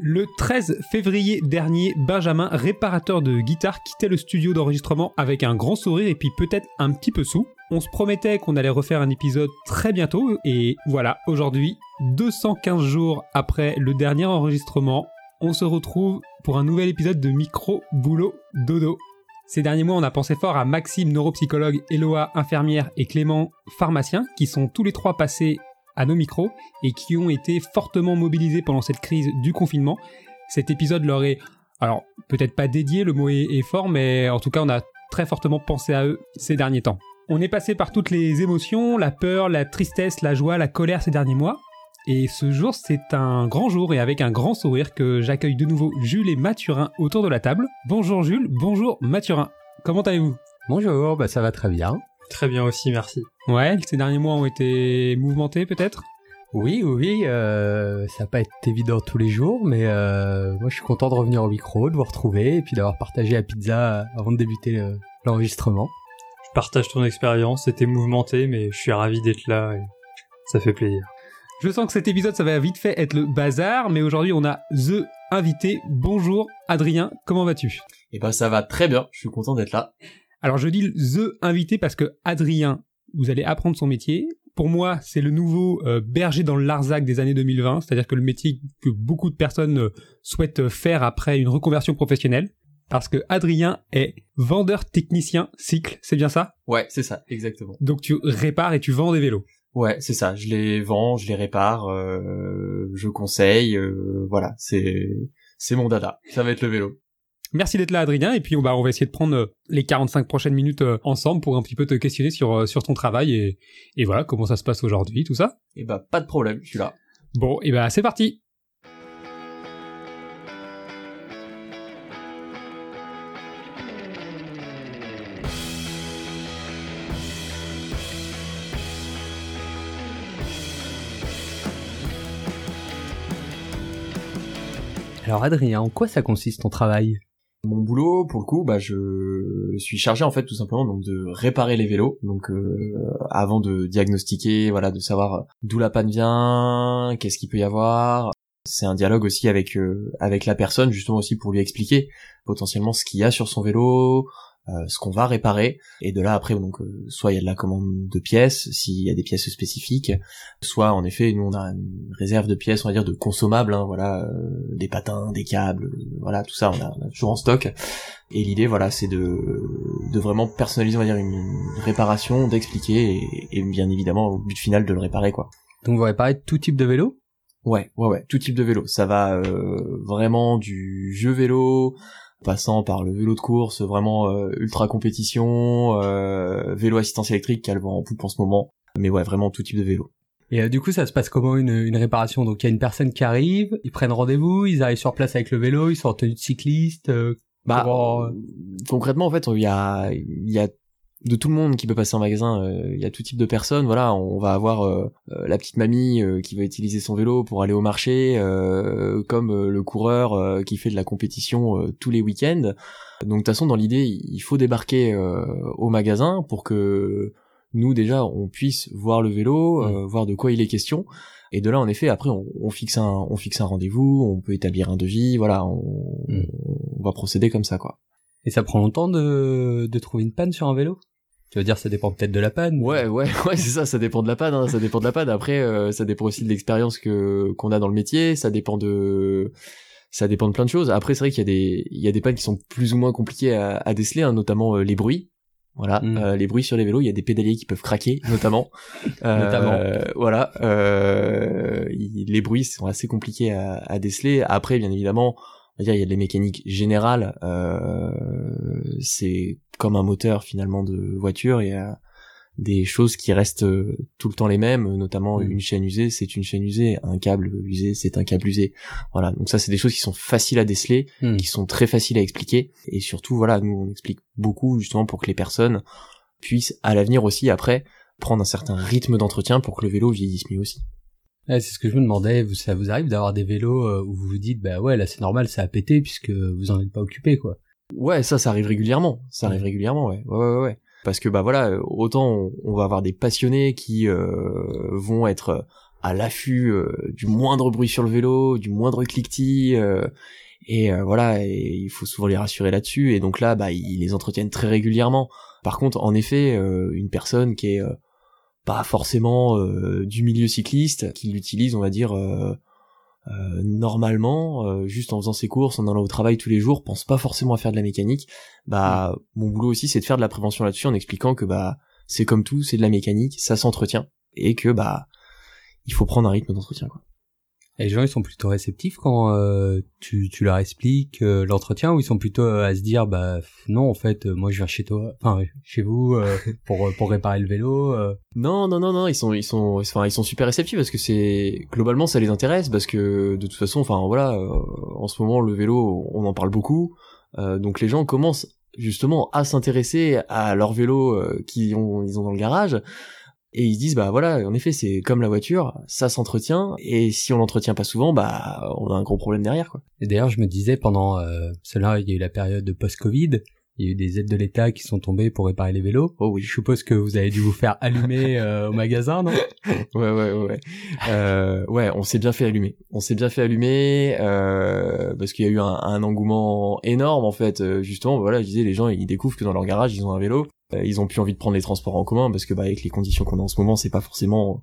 Le 13 février dernier, Benjamin, réparateur de guitare, quittait le studio d'enregistrement avec un grand sourire et puis peut-être un petit peu sous. On se promettait qu'on allait refaire un épisode très bientôt et voilà, aujourd'hui, 215 jours après le dernier enregistrement, on se retrouve pour un nouvel épisode de Micro Boulot Dodo. Ces derniers mois, on a pensé fort à Maxime, neuropsychologue, Eloa, infirmière et Clément, pharmacien, qui sont tous les trois passés à nos micros et qui ont été fortement mobilisés pendant cette crise du confinement. Cet épisode leur est, alors peut-être pas dédié, le mot est, fort, mais en tout cas on a très fortement pensé à eux ces derniers temps. On est passé par toutes les émotions, la peur, la tristesse, la joie, la colère ces derniers mois. Et ce jour, c'est un grand jour et avec un grand sourire que j'accueille de nouveau Jules et Mathurin autour de la table. Bonjour Jules, bonjour Mathurin. Comment allez-vous? Bonjour, bah ça va très bien. Très bien aussi, merci. Ouais, ces derniers mois ont été mouvementés peut-être? Oui, oui, oui, euh, ça va pas être évident tous les jours, mais euh, moi je suis content de revenir au micro, de vous retrouver et puis d'avoir partagé la pizza avant de débuter le- l'enregistrement. Je partage ton expérience, c'était mouvementé, mais je suis ravi d'être là et ça fait plaisir. Je sens que cet épisode, ça va vite fait être le bazar, mais aujourd'hui, on a The invité. Bonjour Adrien, comment vas-tu? Et ben ça va très bien, je suis content d'être là. Alors, je dis The invité parce que Adrien, vous allez apprendre son métier. Pour moi, c'est le nouveau euh, berger dans le Larzac des années 2020, c'est-à-dire que le métier que beaucoup de personnes euh, souhaitent faire après une reconversion professionnelle. Parce que Adrien est vendeur technicien cycle, c'est bien ça? Ouais, c'est ça, exactement. Donc tu répares et tu vends des vélos. Ouais, c'est ça, je les vends, je les répare, euh, je conseille, euh, voilà, c'est c'est mon dada, ça va être le vélo. Merci d'être là, Adrien. Et puis, on va, on va essayer de prendre euh, les 45 prochaines minutes euh, ensemble pour un petit peu te questionner sur, euh, sur ton travail et, et voilà, comment ça se passe aujourd'hui, tout ça. Et bah pas de problème, je suis là. Bon, et ben, c'est parti. Alors Adrien, en quoi ça consiste ton travail? Mon boulot, pour le coup, bah je suis chargé en fait tout simplement donc de réparer les vélos, donc euh, avant de diagnostiquer, voilà, de savoir d'où la panne vient, qu'est-ce qu'il peut y avoir. C'est un dialogue aussi avec euh, avec la personne justement aussi pour lui expliquer potentiellement ce qu'il y a sur son vélo, euh, ce qu'on va réparer. Et de là après donc euh, soit il y a de la commande de pièces s'il y a des pièces spécifiques soit en effet nous on a une réserve de pièces on va dire de consommables hein, voilà euh, des patins des câbles euh, voilà tout ça on a, on a toujours en stock. Et l'idée voilà c'est de de vraiment personnaliser on va dire une, une réparation d'expliquer et, et bien évidemment au but final de le réparer quoi. Donc vous réparez tout type de vélo? Ouais, ouais, ouais, tout type de vélo. Ça va euh, vraiment du jeu vélo, passant par le vélo de course, vraiment euh, ultra compétition, euh, vélo assistance électrique qui a le vent en poupe en ce moment. Mais ouais, vraiment tout type de vélo. Et euh, du coup, ça se passe comment une, une réparation? Donc il y a une personne qui arrive, ils prennent rendez-vous, ils arrivent sur place avec le vélo, ils sont en tenue de cycliste. euh, Bah, comment, euh, concrètement, en fait, il y a, il y a de tout le monde qui peut passer en magasin. euh, Il y a tout type de personnes. Voilà, on va avoir euh, euh, la petite mamie euh, qui va utiliser son vélo pour aller au marché, euh, comme euh, le coureur euh, qui fait de la compétition euh, tous les week-ends. Donc de toute façon, dans l'idée, il faut débarquer euh, au magasin pour que nous déjà on puisse voir le vélo, euh, voir de quoi il est question. Et de là, en effet, après, on, on fixe un, on fixe un rendez-vous, on peut établir un devis, voilà, on, Mm. on va procéder comme ça, quoi. Et ça prend longtemps de, de trouver une panne sur un vélo? Tu veux dire, ça dépend peut-être de la panne Ouais, ouais, ouais, c'est ça, ça dépend de la panne, hein, ça dépend de la panne. Après, euh, ça dépend aussi de l'expérience que qu'on a dans le métier, ça dépend de ça dépend de plein de choses. Après, c'est vrai qu'il y a des il y a des pannes qui sont plus ou moins compliquées à, à déceler, hein, notamment euh, les bruits. Voilà, Mm. euh, les bruits sur les vélos, il y a des pédaliers qui peuvent craquer, notamment. Euh, Notamment. Voilà, euh, les bruits sont assez compliqués à, à déceler. Après, bien évidemment, on va dire il y a des mécaniques générales. Euh, c'est comme un moteur finalement de voiture. Il y a des choses qui restent euh, tout le temps les mêmes, notamment Mm. une chaîne usée, c'est une chaîne usée, un câble usé, c'est un câble usé. Voilà, donc ça c'est des choses qui sont faciles à déceler, Hmm. qui sont très faciles à expliquer, et surtout voilà, nous on explique beaucoup justement pour que les personnes puissent à l'avenir aussi après prendre un certain rythme d'entretien pour que le vélo vieillisse mieux aussi. Ouais, c'est ce que je me demandais. Ça vous arrive d'avoir des vélos euh, où vous vous dites, bah ouais, là c'est normal, ça a pété puisque vous en êtes pas occupé, quoi. Ouais, ça, ça arrive régulièrement. Ça arrive régulièrement, ouais. Ouais, ouais, ouais. Parce que bah voilà, euh, autant on, on va avoir des passionnés qui euh, vont être à l'affût euh, du moindre bruit sur le vélo, du moindre cliquetis. euh, et euh, voilà, et il faut souvent les rassurer là-dessus. Et donc là, bah, ils les entretiennent très régulièrement. Par contre, en effet, euh, une personne qui est euh, pas forcément euh, du milieu cycliste, qui l'utilise, on va dire, euh, euh, normalement, euh, juste en faisant ses courses, en allant au travail tous les jours, pense pas forcément à faire de la mécanique. Bah, mon boulot aussi, c'est de faire de la prévention là-dessus en expliquant que bah, c'est comme tout, c'est de la mécanique, ça s'entretient, et que bah, il faut prendre un rythme d'entretien. Quoi. Et les gens, ils sont plutôt réceptifs quand euh, tu, tu leur expliques euh, l'entretien ou ils sont plutôt euh, à se dire, bah non, en fait, euh, moi je viens chez toi, enfin chez vous euh, pour pour réparer le vélo. euh. Non, non, non, non, ils sont, ils sont, enfin, ils sont super réceptifs parce que c'est globalement ça les intéresse parce que de toute façon, enfin voilà, euh, en ce moment le vélo, on en parle beaucoup, euh, donc les gens commencent justement à s'intéresser à leur vélo euh, qu'ils ont, ils ont dans le garage et ils se disent bah voilà, en effet c'est comme la voiture, ça s'entretient et si on l'entretient pas souvent, bah on a un gros problème derrière quoi. Et d'ailleurs, je me disais pendant euh, cela, il y a eu la période de post-Covid. Il y a eu des aides de l'État qui sont tombées pour réparer les vélos. Oh oui. Je suppose que vous avez dû vous faire allumer euh, au magasin, non? Ouais, ouais, ouais, ouais. Euh, ouais, on s'est bien fait allumer. On s'est bien fait allumer euh, parce qu'il y a eu un, un engouement énorme en fait. Euh, justement, voilà, je disais, les gens ils découvrent que dans leur garage ils ont un vélo. Euh, ils ont plus envie de prendre les transports en commun parce que bah avec les conditions qu'on a en ce moment, c'est pas forcément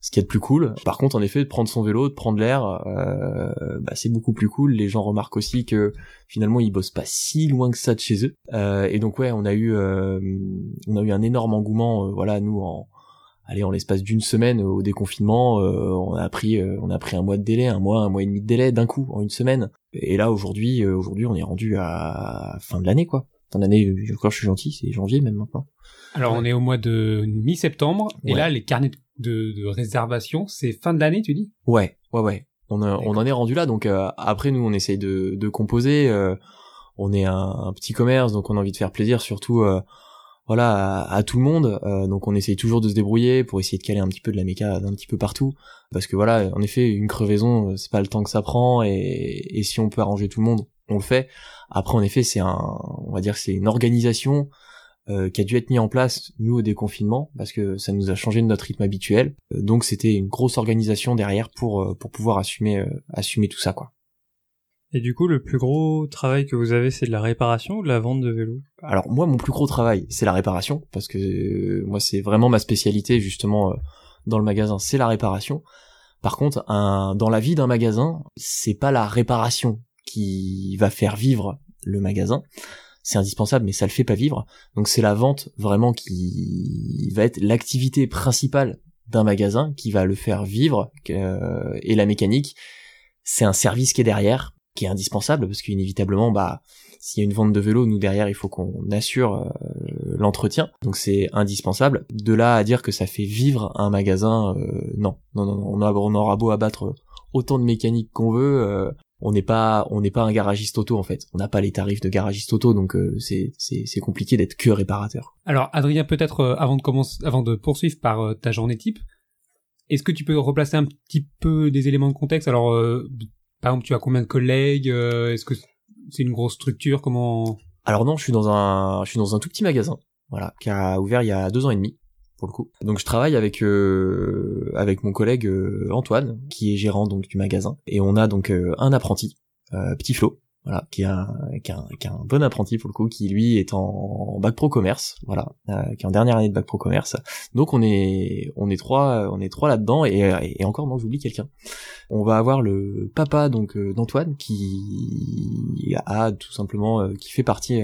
ce qui est le plus cool. Par contre, en effet, de prendre son vélo, de prendre l'air, euh, bah, c'est beaucoup plus cool. Les gens remarquent aussi que finalement ils bossent pas si loin que ça de chez eux. Euh, et donc ouais, on a eu euh, on a eu un énorme engouement. euh, voilà, nous en allez en l'espace d'une semaine au déconfinement, euh, on a pris euh, on a pris un mois de délai, un mois, un mois et demi de délai d'un coup en une semaine. Et là aujourd'hui euh, aujourd'hui on est rendu à fin de l'année quoi. Fin d'année, euh, encore je suis gentil, c'est janvier même maintenant. Alors on est au mois de mi-septembre et là les carnets de, de réservation c'est fin de l'année tu dis? Ouais, ouais, ouais. On, a- on en est rendu là, donc euh, après nous on essaye de, de composer. euh, on est un, un petit commerce, donc on a envie de faire plaisir surtout, euh, voilà, à, à tout le monde. euh, donc on essaye toujours de se débrouiller pour essayer de caler un petit peu de la méca d'un petit peu partout, parce que voilà, en effet, une crevaison, euh, c'est pas le temps que ça prend, et, et si on peut arranger tout le monde, on le fait. Après, en effet, c'est un, on va dire, c'est une organisation euh, qui a dû être mise en place nous au déconfinement parce que ça nous a changé de notre rythme habituel. Euh, donc c'était une grosse organisation derrière pour euh, pour pouvoir assumer euh, assumer tout ça quoi. Et du coup, le plus gros travail que vous avez, c'est de la réparation ou de la vente de vélos? Alors moi mon plus gros travail c'est la réparation parce que euh, moi c'est vraiment ma spécialité justement euh, dans le magasin c'est la réparation. Par contre un dans la vie d'un magasin c'est pas la réparation qui va faire vivre le magasin. C'est indispensable mais ça le fait pas vivre. Donc c'est la vente vraiment qui va être l'activité principale d'un magasin qui va le faire vivre euh, et la mécanique c'est un service qui est derrière qui est indispensable parce qu'inévitablement bah s'il y a une vente de vélo, nous derrière, il faut qu'on assure euh, l'entretien. Donc c'est indispensable. De là à dire que ça fait vivre un magasin, euh, non, non, non, non. On, aura beau abattre autant de mécanique qu'on veut, euh, on n'est pas, on n'est pas un garagiste auto en fait. On n'a pas les tarifs de garagiste auto, donc euh, c'est, c'est, c'est compliqué d'être que réparateur. Alors Adrien peut-être euh, avant de commencer avant de poursuivre par euh, ta journée type est-ce que tu peux replacer un petit peu des éléments de contexte? Alors euh, par exemple tu as combien de collègues euh, est-ce que c'est une grosse structure? Comment Alors non, je suis dans un, je suis dans un tout petit magasin, voilà, qui a ouvert il y a deux ans et demi le coup. Donc je travaille avec euh, avec mon collègue euh, Antoine, qui est gérant donc du magasin, et on a donc euh, un apprenti, euh, Petit Flo, voilà, qui est un, qui est un, qui un bon apprenti pour le coup, qui lui est en, bac pro commerce, voilà, euh, qui est en dernière année de bac pro commerce. Donc on est on est trois on est trois là-dedans et, et encore non j'oublie quelqu'un. On va avoir le papa donc euh, d'Antoine qui a tout simplement qui fait partie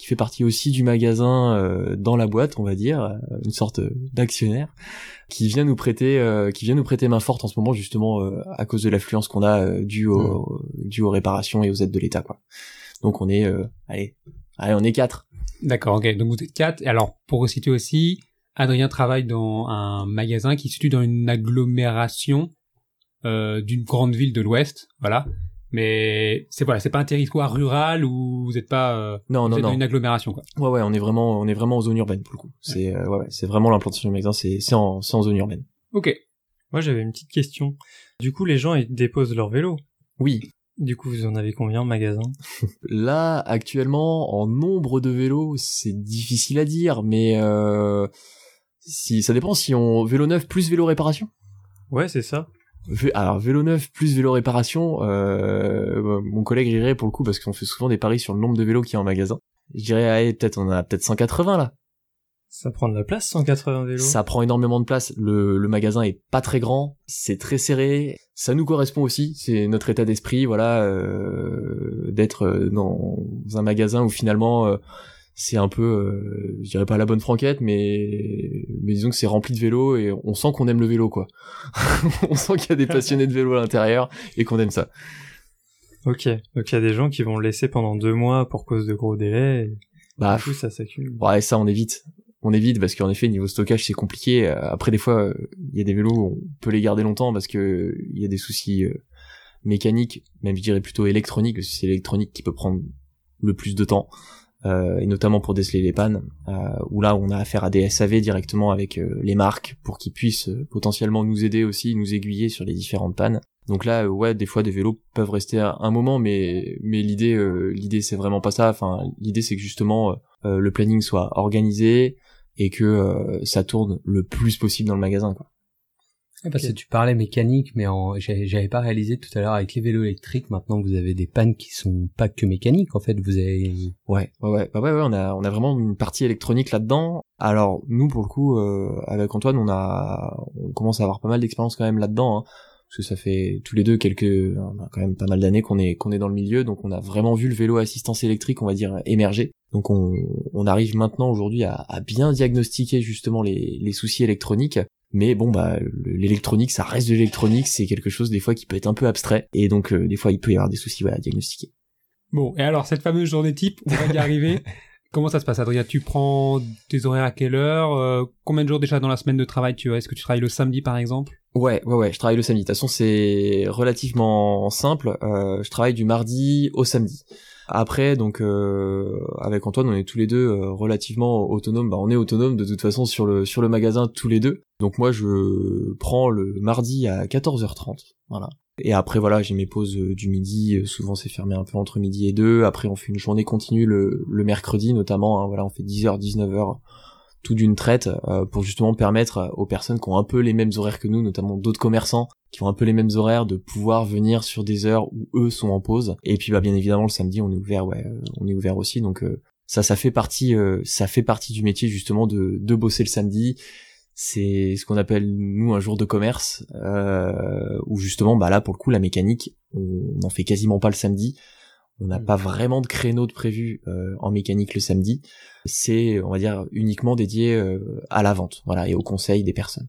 qui fait partie aussi du magasin euh, dans la boîte, on va dire, euh, une sorte d'actionnaire, qui vient nous prêter, euh, qui vient nous prêter main forte en ce moment justement euh, à cause de l'affluence qu'on a euh, due au, due aux réparations et aux aides de l'État, quoi. Donc on est, euh, allez, allez, on est quatre. D'accord, ok. Donc vous êtes quatre. Et alors, pour resituer aussi, Adrien travaille dans un magasin qui se situe dans une agglomération euh, d'une grande ville de l'Ouest, voilà. Mais c'est voilà, c'est pas un territoire rural où vous êtes pas euh, Non, vous non, êtes dans une agglomération quoi. Ouais, ouais, on est vraiment, on est vraiment en zone urbaine pour le coup. C'est, euh, ouais, ouais, c'est vraiment l'implantation du magasin, c'est, c'est en, c'est en zone urbaine. Ok. Moi, j'avais une petite question. Du coup, les gens, ils déposent leur vélo. Oui. Du coup, vous en avez combien en magasin? Là, actuellement, en nombre de vélos, c'est difficile à dire, mais euh, si ça dépend si on vélo neuf plus vélo réparation? Ouais, c'est ça. Alors vélo neuf plus vélo réparation, euh, mon collègue rirait pour le coup parce qu'on fait souvent des paris sur le nombre de vélos qu'il y a en magasin. Je dirais allez, peut-être on a peut-être 180 là. Ça prend de la place, 180 vélos? Ça prend énormément de place. Le, le magasin est pas très grand, c'est très serré. Ça nous correspond aussi, c'est notre état d'esprit, voilà, euh, d'être euh, dans un magasin où finalement euh, c'est un peu, euh, je dirais pas la bonne franquette, mais mais disons que c'est rempli de vélos et on sent qu'on aime le vélo quoi. on sent qu'il y a des passionnés de vélo à l'intérieur et qu'on aime ça. Ok. Donc il y a des gens qui vont le laisser pendant deux mois pour cause de gros délais. Et Bah du coup, ça s'accumule. Ouais, ça on évite. On évite parce qu'en effet niveau stockage c'est compliqué. Après des fois il y a des vélos où on peut les garder longtemps parce que il y a des soucis euh, mécaniques, même je dirais plutôt électroniques parce que c'est l'électronique qui peut prendre le plus de temps. Euh, et notamment pour déceler les pannes, euh, où là on a affaire à des SAV directement avec euh, les marques pour qu'ils puissent potentiellement nous aider aussi, nous aiguiller sur les différentes pannes. Donc là, ouais, des fois des vélos peuvent rester un, moment, mais mais l'idée, l'idée c'est vraiment pas ça. Enfin, l'idée c'est que justement euh, le planning soit organisé et que ça tourne le plus possible dans le magasin. Quoi. Parce que tu parlais mécanique, mais en... j'avais pas réalisé tout à l'heure avec les vélos électriques. Maintenant, vous avez des pannes qui sont pas que mécaniques. En fait, vous avez Ouais, ouais, ouais, bah ouais, ouais, on a, on a vraiment une partie électronique là-dedans. Alors nous, pour le coup, euh, avec Antoine, on a, on commence à avoir pas mal d'expérience quand même là-dedans, hein, parce que ça fait tous les deux quelques, on a quand même pas mal d'années qu'on est, qu'on est dans le milieu, donc on a vraiment vu le vélo à assistance électrique, on va dire, émerger. Donc on, on arrive maintenant aujourd'hui à, à bien diagnostiquer justement les, les soucis électroniques. Mais bon, bah, le- l'électronique, ça reste de l'électronique, c'est quelque chose des fois qui peut être un peu abstrait, et donc euh, des fois il peut y avoir des soucis voilà, à diagnostiquer. Bon, et alors, cette fameuse journée type, on va y arriver. Comment ça se passe, Adrien? Tu prends tes horaires à quelle heure? Euh, Combien de jours déjà dans la semaine de travail tu as? Est-ce que tu travailles le samedi, par exemple? Ouais, ouais, ouais, je travaille le samedi. De toute façon, c'est relativement simple. Euh, je travaille du mardi au samedi. Après, donc euh, avec Antoine, on est tous les deux euh, relativement autonomes. Bah, on est autonome de toute façon sur le sur le magasin tous les deux. Donc moi, je prends le mardi à 14h30. Voilà. Et après, voilà, j'ai mes pauses euh, du midi. Euh, Souvent, c'est fermé un peu entre midi et deux. Après, on fait une journée continue le, le mercredi, notamment. hein. voilà, on fait 10h, 19h tout d'une traite euh, pour justement permettre aux personnes qui ont un peu les mêmes horaires que nous, notamment d'autres commerçants qui ont un peu les mêmes horaires, de pouvoir venir sur des heures où eux sont en pause. Et puis bah bien évidemment le samedi on est ouvert, ouais, euh, on est ouvert aussi. Donc euh, ça, ça fait partie, euh, ça fait partie du métier justement de, de bosser le samedi. C'est ce qu'on appelle nous un jour de commerce, euh, où justement bah là pour le coup la mécanique, on n'en fait quasiment pas le samedi. On n'a pas vraiment de créneau de prévu euh, en mécanique le samedi. C'est, on va dire, uniquement dédié euh, à la vente, voilà, et au conseil des personnes.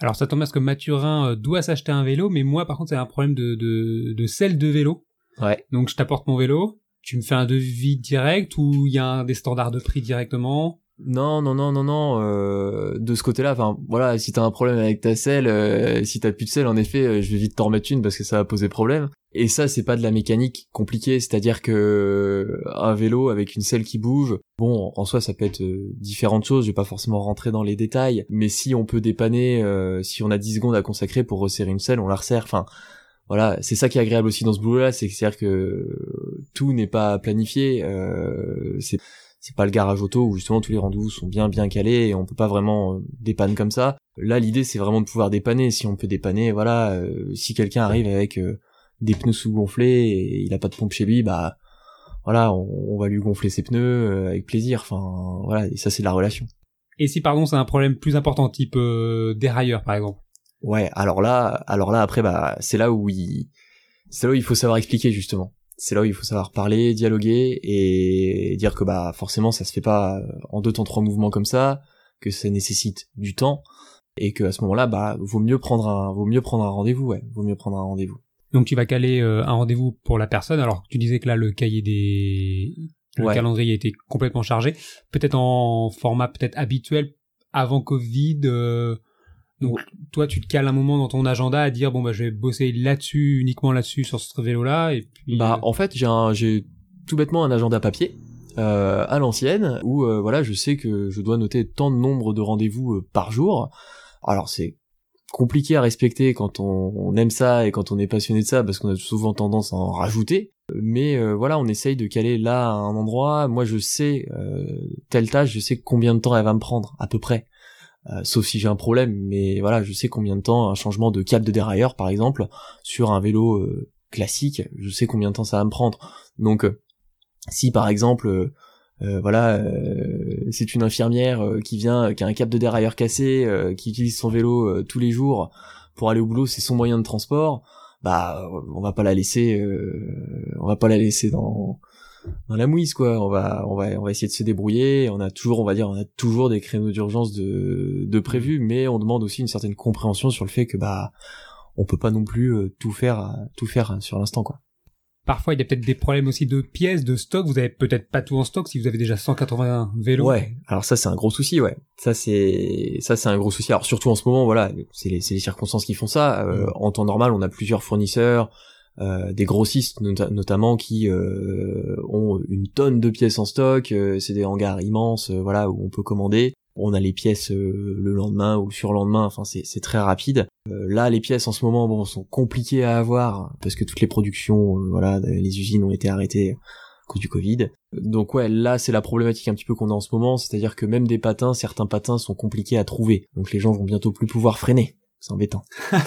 Alors, ça tombe à ce que Mathurin euh, doit s'acheter un vélo, mais moi, par contre, c'est un problème de, de, de selle de vélo. Ouais. Donc, je t'apporte mon vélo, tu me fais un devis direct ou il y a un, des standards de prix directement? Non, non, non, non, non. euh, de ce côté-là, enfin, voilà, si t'as un problème avec ta selle, euh, si t'as plus de selle, en effet, euh, je vais vite t'en remettre une parce que ça va poser problème. Et ça, c'est pas de la mécanique compliquée, c'est-à-dire que euh, un vélo avec une selle qui bouge, bon, en soi, ça peut être euh, différentes choses. Je vais pas forcément rentrer dans les détails, mais si on peut dépanner, euh, si on a 10 secondes à consacrer pour resserrer une selle, on la resserre. Enfin, voilà, c'est ça qui est agréable aussi dans ce boulot-là, c'est-à-dire que tout n'est pas planifié. Euh, c'est c'est pas le garage auto où justement tous les rendez-vous sont bien bien calés et on peut pas vraiment dépanner comme ça. Là, l'idée c'est vraiment de pouvoir dépanner. Si on peut dépanner, voilà, si quelqu'un arrive avec des pneus sous-gonflés et il a pas de pompe chez lui, bah voilà, on, on va lui gonfler ses pneus euh, avec plaisir. Enfin, voilà, et ça c'est de la relation. Et si, pardon, c'est un problème plus important, type euh, dérailleur, par exemple Ouais, alors là, alors là après bah c'est là où il c'est là où il faut savoir expliquer justement. C'est là où il faut savoir parler, dialoguer et dire que bah forcément ça se fait pas en deux temps trois mouvements comme ça, que ça nécessite du temps et que à ce moment-là bah vaut mieux prendre un vaut mieux prendre un rendez-vous, ouais, vaut mieux prendre un rendez-vous. Donc, tu vas caler euh, un rendez-vous pour la personne, alors tu disais que là, le cahier des... Le Ouais. calendrier était complètement chargé. Peut-être en format peut-être habituel avant Covid. euh, Donc, toi, tu te cales un moment dans ton agenda à dire, bon, bah, je vais bosser là-dessus, uniquement là-dessus, sur ce vélo-là, et puis... Bah euh, en fait j'ai un j'ai tout bêtement un agenda papier euh, à l'ancienne où euh, voilà je sais que je dois noter tant de nombre de rendez-vous euh, par jour. Alors c'est compliqué à respecter quand on, aime ça et quand on est passionné de ça parce qu'on a souvent tendance à en rajouter. Mais euh, voilà on essaye de caler là à un endroit. Moi je sais euh, telle tâche je sais combien de temps elle va me prendre à peu près. Euh, sauf si j'ai un problème, mais voilà, je sais combien de temps un changement de câble de dérailleur, par exemple, sur un vélo euh, classique, je sais combien de temps ça va me prendre. Donc, si par exemple, voilà, c'est une infirmière qui vient, qui a un câble de dérailleur cassé, qui utilise son vélo tous les jours pour aller au boulot, c'est son moyen de transport, bah, on va pas la laisser, on va pas la laisser dans dans la mouise quoi. On va on va on va essayer de se débrouiller. On a toujours on va dire on a toujours des créneaux d'urgence de de prévus mais on demande aussi une certaine compréhension sur le fait que bah on peut pas non plus euh, tout faire tout faire sur l'instant quoi Parfois, il y a peut-être des problèmes aussi de pièces, de stock. Vous avez peut-être pas tout en stock si vous avez déjà 180 vélos. Ouais. Alors ça, c'est un gros souci, ouais. Ça, c'est, ça, c'est un gros souci. Alors surtout en ce moment, voilà, c'est les, les circonstances qui font ça. Euh, mm. En temps normal, on a plusieurs fournisseurs. Euh, des grossistes notamment qui euh, ont une tonne de pièces en stock, euh, c'est des hangars immenses, voilà où on peut commander. On a les pièces le lendemain ou sur le lendemain, enfin c'est très rapide. là les pièces en ce moment bon sont compliquées à avoir parce que toutes les productions, voilà, les usines ont été arrêtées à cause du Covid. Donc ouais, là c'est la problématique un petit peu qu'on a en ce moment, c'est-à-dire que même des patins, certains patins sont compliqués à trouver. Donc les gens vont bientôt plus pouvoir freiner. C'est embêtant.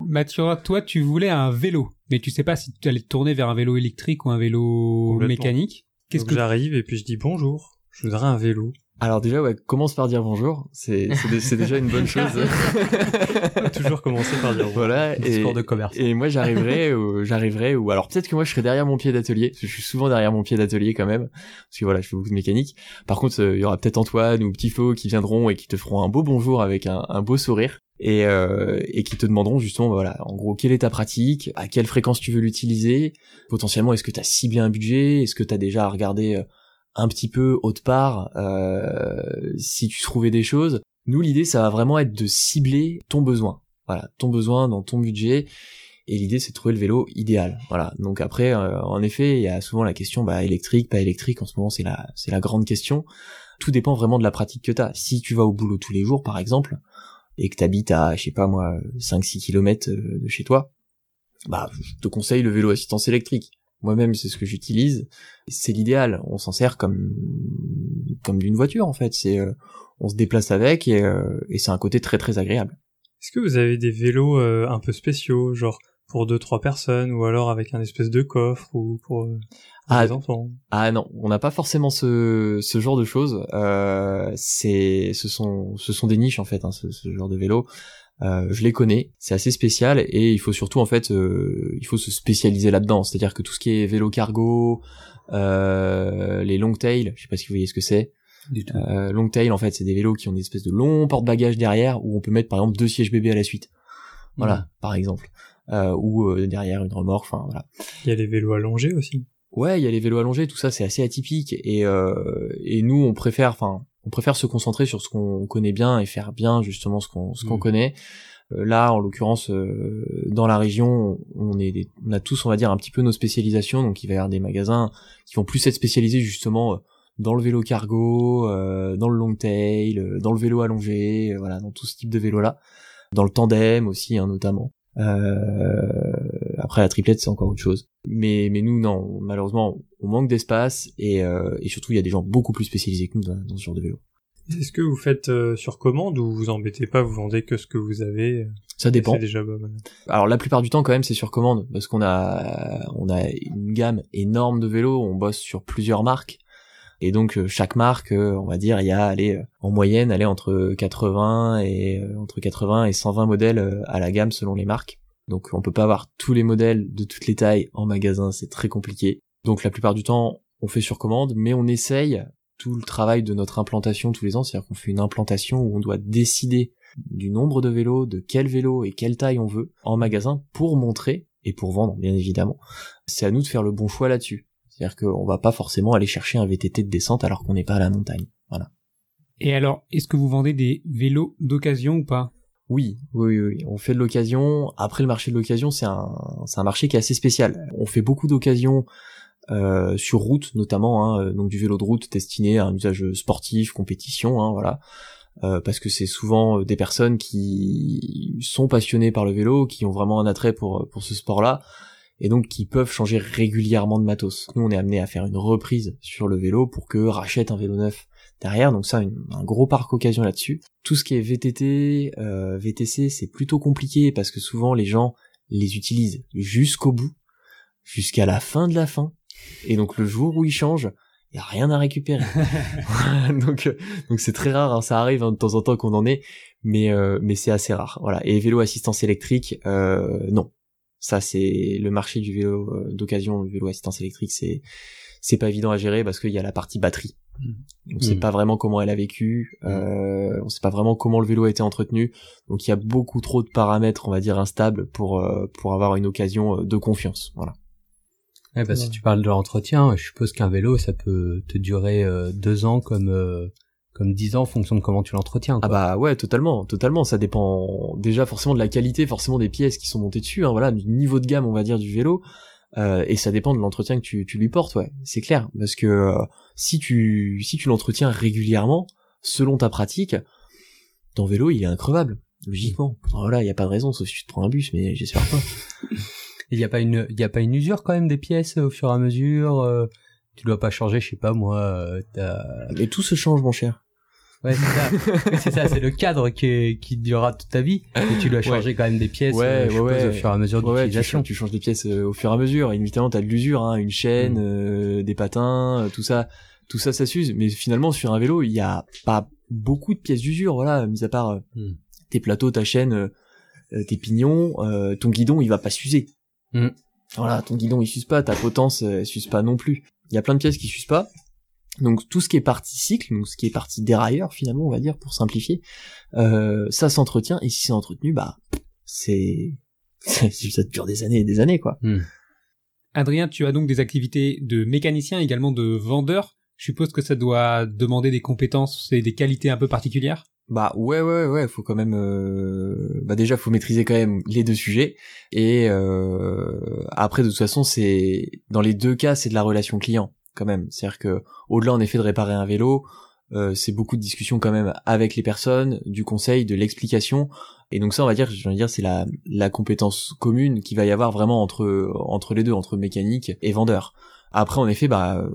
Mathieu, toi, tu voulais un vélo, mais tu sais pas si tu allais te tourner vers un vélo électrique ou un vélo mécanique. Qu'est-ce que j'arrive et puis je dis bonjour, je voudrais un vélo. Alors déjà, ouais, commence par dire bonjour. C'est c'est déjà une bonne chose. Toujours commencer par dire bonjour. Voilà. Et, de commerce. Et moi, j'arriverai, ou j'arriverai, ou alors peut-être que moi, je serai derrière mon pied d'atelier. Je suis souvent derrière mon pied d'atelier quand même, parce que voilà, je fais beaucoup de mécanique. Par contre, euh, il y aura peut-être Antoine ou Petit Flo qui viendront et qui te feront un beau bonjour avec un, un beau sourire et, euh, et qui te demanderont justement voilà en gros quelle est ta pratique? À quelle fréquence tu veux l'utiliser? Potentiellement est-ce que tu as ciblé un budget? Est-ce que tu as déjà regardé euh, un petit peu autre part euh, si tu trouvais des choses. Nous l'idée ça va vraiment être de cibler ton besoin. Voilà ton besoin dans ton budget. Et l'idée c'est de trouver le vélo idéal. Voilà. Donc après euh, en effet il y a souvent la question bah électrique pas électrique. En ce moment c'est la c'est la grande question. Tout dépend vraiment de la pratique que tu as si tu vas au boulot tous les jours par exemple et que t'habites à, je sais pas moi, 5-6 km euh, de chez toi, bah, je te conseille le vélo assistance électrique. Moi-même, c'est ce que j'utilise. C'est l'idéal. On s'en sert comme, comme d'une voiture, en fait. C'est, euh, on se déplace avec et, euh, et c'est un côté très très agréable. Est-ce que vous avez des vélos un peu spéciaux, genre pour deux trois personnes ou alors avec un espèce de coffre ou pour ah, enfants? Ah non, on n'a pas forcément ce, ce genre de choses. Euh, c'est ce sont ce sont des niches en fait, hein, ce, ce, genre de vélo. Euh, je les connais, c'est assez spécial et il faut surtout en fait, euh, il faut se spécialiser là-dedans. C'est-à-dire que tout ce qui est vélo cargo, euh, les long tail, je sais pas si vous voyez ce que c'est. Euh, long tail en fait, c'est des vélos qui ont une espèce de long porte-bagages derrière où on peut mettre par exemple deux sièges bébés à la suite. Voilà, mmh. par exemple euh, ou euh, derrière une remorque. Enfin voilà. Il y a les vélos allongés aussi. Ouais, il y a les vélos allongés, tout ça c'est assez atypique et euh, et nous on préfère, enfin on préfère se concentrer sur ce qu'on connaît bien et faire bien justement ce qu'on ce qu'on mm. connaît. Euh, là, en l'occurrence, euh, dans la région, on est, on a tous, on va dire, un petit peu nos spécialisations. Donc, il va y avoir des magasins qui vont plus être spécialisés justement dans le vélo cargo, dans le long tail, dans le vélo allongé, voilà, dans tout ce type de vélo là, dans le tandem aussi, hein, notamment. Euh, après la triplette c'est encore autre chose. Mais mais nous non, malheureusement on manque d'espace et, euh, et surtout il y a des gens beaucoup plus spécialisés que nous dans, ce genre de vélo. Est-ce que vous faites euh, sur commande ou vous embêtez pas, vous vendez que ce que vous avez? Ça dépend. Déjà Alors la plupart du temps quand même c'est sur commande parce qu'on a on a une gamme énorme de vélos, on bosse sur plusieurs marques. Et donc euh, chaque marque, euh, on va dire, il y a allez, euh, en moyenne aller entre 80 et entre 80 et 120 modèles à la gamme selon les marques. Donc on peut pas avoir tous les modèles de toutes les tailles en magasin, c'est très compliqué. Donc la plupart du temps, on fait sur commande, mais on essaye tout le travail de notre implantation tous les ans, c'est-à-dire qu'on fait une implantation où on doit décider du nombre de vélos, de quel vélo et quelle taille on veut en magasin pour montrer et pour vendre bien évidemment. C'est à nous de faire le bon choix là-dessus. C'est-à-dire qu'on va pas forcément aller chercher un VTT de descente alors qu'on n'est pas à la montagne. Voilà. Et alors, est-ce que vous vendez des vélos d'occasion ou pas? Oui, oui, oui, on fait de l'occasion. Après, le marché de l'occasion, c'est un, c'est un marché qui est assez spécial. On fait beaucoup d'occasions euh, sur route, notamment, hein, donc du vélo de route destiné à un usage sportif, compétition, hein, voilà. Euh, parce que c'est souvent des personnes qui sont passionnées par le vélo, qui ont vraiment un attrait pour pour ce sport-là, et donc qui peuvent changer régulièrement de matos. Nous, on est amené à faire une reprise sur le vélo pour que rachète un vélo neuf derrière. Donc ça, un gros parc occasion là-dessus. Tout ce qui est VTT, euh, VTC, c'est plutôt compliqué parce que souvent les gens les utilisent jusqu'au bout, jusqu'à la fin de la fin. Et donc le jour où ils changent, il y a rien à récupérer. donc euh, donc c'est très rare, hein. ça arrive hein, de temps en temps qu'on en ait, mais euh, mais c'est assez rare. Voilà. Et vélo assistance électrique, euh, non. Ça c'est le marché du vélo euh, d'occasion, du vélo assistance électrique, c'est c'est pas évident à gérer parce qu'il y a la partie batterie. Mmh. On sait mmh. pas vraiment comment elle a vécu, mmh. euh, on sait pas vraiment comment le vélo a été entretenu, donc il y a beaucoup trop de paramètres, on va dire instables pour pour avoir une occasion de confiance. Voilà. Ouais, bah, si tu parles de l'entretien, je suppose qu'un vélo, ça peut te durer euh, deux ans comme euh, comme dix ans en fonction de comment tu l'entretiens. Ah bah ouais, totalement, totalement. Ça dépend déjà forcément de la qualité, forcément des pièces qui sont montées dessus. Hein, voilà, du niveau de gamme, on va dire, du vélo. Euh, et ça dépend de l'entretien que tu, tu lui portes, ouais, c'est clair. Parce que euh, si tu si tu l'entretiens régulièrement, selon ta pratique, ton vélo il est increvable, logiquement. Voilà, il y a pas de raison, sauf si tu te prends un bus, mais j'espère pas. Il y a pas une, il y a pas une usure quand même des pièces euh, au fur et à mesure. Euh, tu dois pas changer, je sais pas moi. Euh, Et tout se change, mon cher. Ouais, c'est ça. c'est ça, c'est le cadre qui, qui durera toute ta vie. Et tu dois changer quand même des pièces ouais, je ouais, au fur et à mesure d'utilisation. Tu, tu, changes des pièces au fur et à mesure. Évidemment, t'as de l'usure, hein, une chaîne, mm. des patins, tout ça, tout ça, ça s'use. Mais finalement, sur un vélo, il y a pas beaucoup de pièces d'usure, voilà, mis à part mm. tes plateaux, ta chaîne, tes pignons, ton guidon, il va pas s'user. Mm. Voilà, ton guidon il s'use pas, ta potence elle s'use pas non plus. Il y a plein de pièces qui s'usent pas. Donc tout ce qui est partie cycle, donc ce qui est partie dérailleur finalement, on va dire pour simplifier, euh, ça s'entretient et si c'est entretenu, bah c'est ça dure des années et des années quoi. Mm. Adrien, tu as donc des activités de mécanicien également de vendeur. Je suppose que ça doit demander des compétences et des qualités un peu particulières? Bah ouais ouais ouais, faut quand même euh... bah déjà faut maîtriser quand même les deux sujets et euh... après de toute façon c'est dans les deux cas c'est de la relation client quand même. C'est-à-dire que au-delà en effet de réparer un vélo, euh, c'est beaucoup de discussions quand même avec les personnes, du conseil, de l'explication et donc ça on va dire je dire c'est la la compétence commune qui va y avoir vraiment entre entre les deux entre mécanique et vendeur. Après en effet bah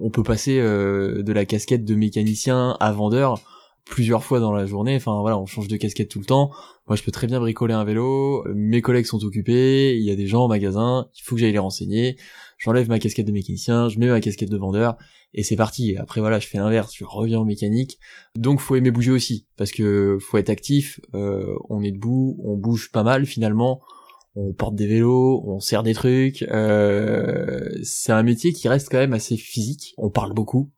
on peut passer euh, de la casquette de mécanicien à vendeur plusieurs fois dans la journée. Enfin voilà, on change de casquette tout le temps. Moi, je peux très bien bricoler un vélo. Mes collègues sont occupés. Il y a des gens au magasin. Il faut que j'aille les renseigner. J'enlève ma casquette de mécanicien. Je mets ma casquette de vendeur. Et c'est parti. après voilà, je fais l'inverse. Je reviens en mécanique. Donc faut aimer bouger aussi, parce que faut être actif. Euh, on est debout, on bouge pas mal finalement. On porte des vélos, on sert des trucs. Euh, c'est un métier qui reste quand même assez physique. On parle beaucoup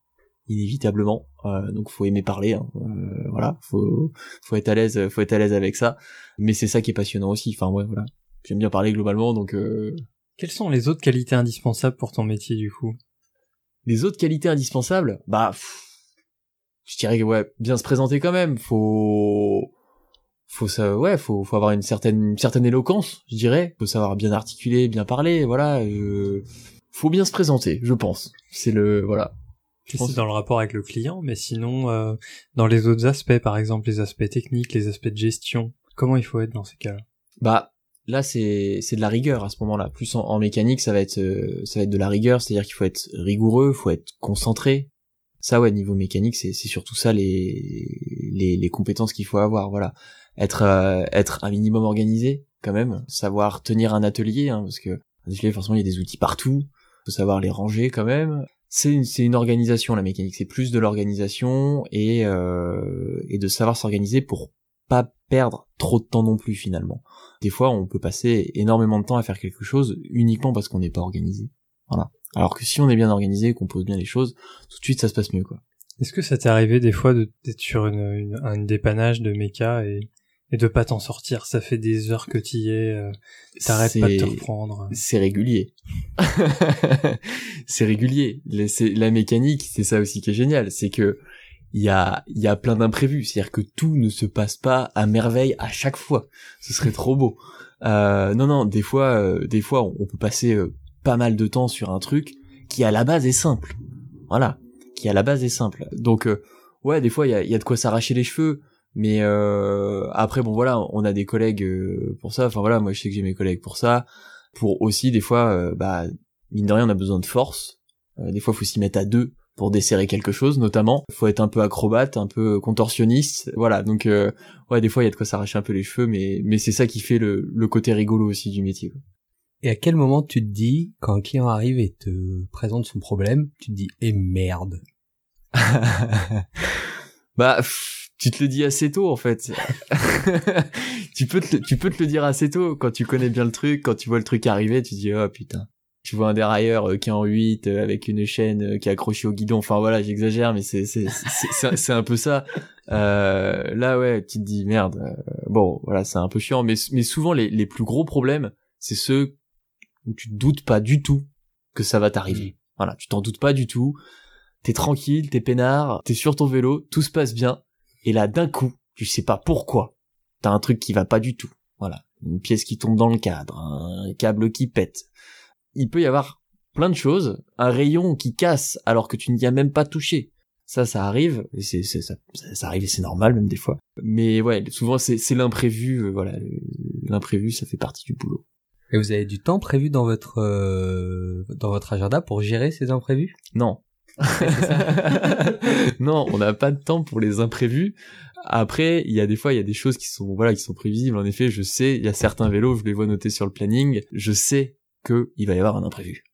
inévitablement. Euh, donc faut aimer parler, hein. euh, voilà, faut faut être à l'aise, faut être à l'aise avec ça. Mais c'est ça qui est passionnant aussi. Enfin ouais, voilà, j'aime bien parler globalement, donc. Euh... Quelles sont les autres qualités indispensables pour ton métier du coup? Les autres qualités indispensables, bah, je dirais que ouais, bien se présenter quand même. Faut faut ça ouais faut faut avoir une certaine une certaine éloquence je dirais. Faut savoir bien articuler bien parler voilà faut bien se présenter je pense. C'est le voilà. C'est dans le rapport avec le client, mais sinon, euh, dans les autres aspects, par exemple les aspects techniques, les aspects de gestion, comment il faut être dans ces cas-là? Bah là, c'est c'est de la rigueur à ce moment-là. Plus en, mécanique, ça va être euh, ça va être de la rigueur, c'est-à-dire qu'il faut être rigoureux, faut être concentré. Ça, ouais, niveau mécanique, c'est c'est surtout ça les les, les compétences qu'il faut avoir. Voilà, être euh, être un minimum organisé quand même, savoir tenir un atelier, hein, parce que un atelier, forcément, il y a des outils partout. Faut savoir les ranger quand même c'est une, une organisation la mécanique, c'est plus de l'organisation et, euh, et de savoir s'organiser pour pas perdre trop de temps non plus finalement. Des fois on peut passer énormément de temps à faire quelque chose uniquement parce qu'on n'est pas organisé. Voilà. Alors que si on est bien organisé, qu'on pose bien les choses, tout de suite ça se passe mieux quoi. Est-ce que ça t'est arrivé des fois d'être sur une, un dépannage de méca et et de pas t'en sortir? Ça fait des heures que t'y es, euh, t'arrêtes pas de te reprendre. C'est régulier. c'est régulier. La mécanique, c'est ça aussi qui est génial, c'est que il y a, y a plein d'imprévus. C'est-à-dire que tout ne se passe pas à merveille à chaque fois. Ce serait trop beau. Euh, non, non, des fois, euh, des fois, on, peut passer euh, pas mal de temps sur un truc qui à la base est simple. Voilà, qui à la base est simple. Donc, ouais, des fois, il y a, y a de quoi s'arracher les cheveux. Mais euh, après, bon voilà, on a des collègues euh, pour ça. Enfin voilà, moi je sais que j'ai mes collègues pour ça. Pour aussi, des fois, euh, bah mine de rien, on a besoin de force. des fois, faut s'y mettre à deux pour desserrer quelque chose notamment. Faut être un peu acrobate, un peu contorsionniste, voilà. Donc euh, ouais, des fois il y a de quoi s'arracher un peu les cheveux, mais mais c'est ça qui fait le, le côté rigolo aussi du métier. Et à quel moment tu te dis quand un client arrive et te présente son problème, tu te dis eh merde. bah tu te le dis assez tôt en fait. tu peux te, tu peux te le dire assez tôt quand tu connais bien le truc, quand tu vois le truc arriver, tu dis oh putain tu vois un dérailleur euh, qui est en 8 euh, avec une chaîne euh, qui est accrochée au guidon. Enfin voilà j'exagère mais c'est c'est c'est un peu ça. Euh, là ouais tu te dis merde bon voilà c'est un peu chiant. Mais mais souvent les les plus gros problèmes c'est ceux où tu te doutes pas du tout que ça va t'arriver. Mm. voilà tu t'en doutes pas du tout. T'es tranquille t'es peinard t'es sur ton vélo tout se passe bien. Et là d'un coup tu sais pas pourquoi. T'as un truc qui va pas du tout. Voilà une pièce qui tombe dans le cadre un câble qui pète il peut y avoir plein de choses, un rayon qui casse alors que tu n'y as même pas touché. Ça, ça arrive, et c'est, ça, ça, arrive et c'est normal même des fois. Mais ouais, souvent c'est, c'est l'imprévu, euh, voilà, l'imprévu ça fait partie du boulot. Et vous avez du temps prévu dans votre euh, dans votre agenda pour gérer ces imprévus? Non. non, on n'a pas de temps pour les imprévus. Après, il y a des fois, il y a des choses qui sont voilà, qui sont prévisibles. En effet, je sais, il y a certains vélos, je les vois notés sur le planning. Je sais que il va y avoir un imprévu.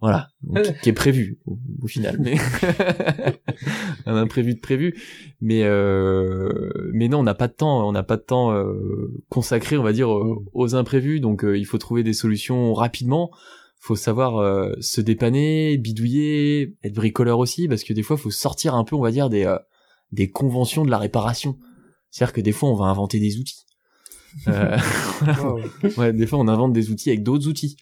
Voilà, qui est prévu au, final, mais un imprévu de prévu. Mais euh, mais non, on n'a pas de temps, on n'a pas de temps euh, consacré, on va dire, aux, imprévus. Donc euh, il faut trouver des solutions rapidement. Faut savoir euh, se dépanner, bidouiller, être bricoleur aussi, parce que des fois, faut sortir un peu, on va dire, des des conventions de la réparation. C'est-à-dire que des fois, on va inventer des outils. ouais, des fois, on invente des outils avec d'autres outils.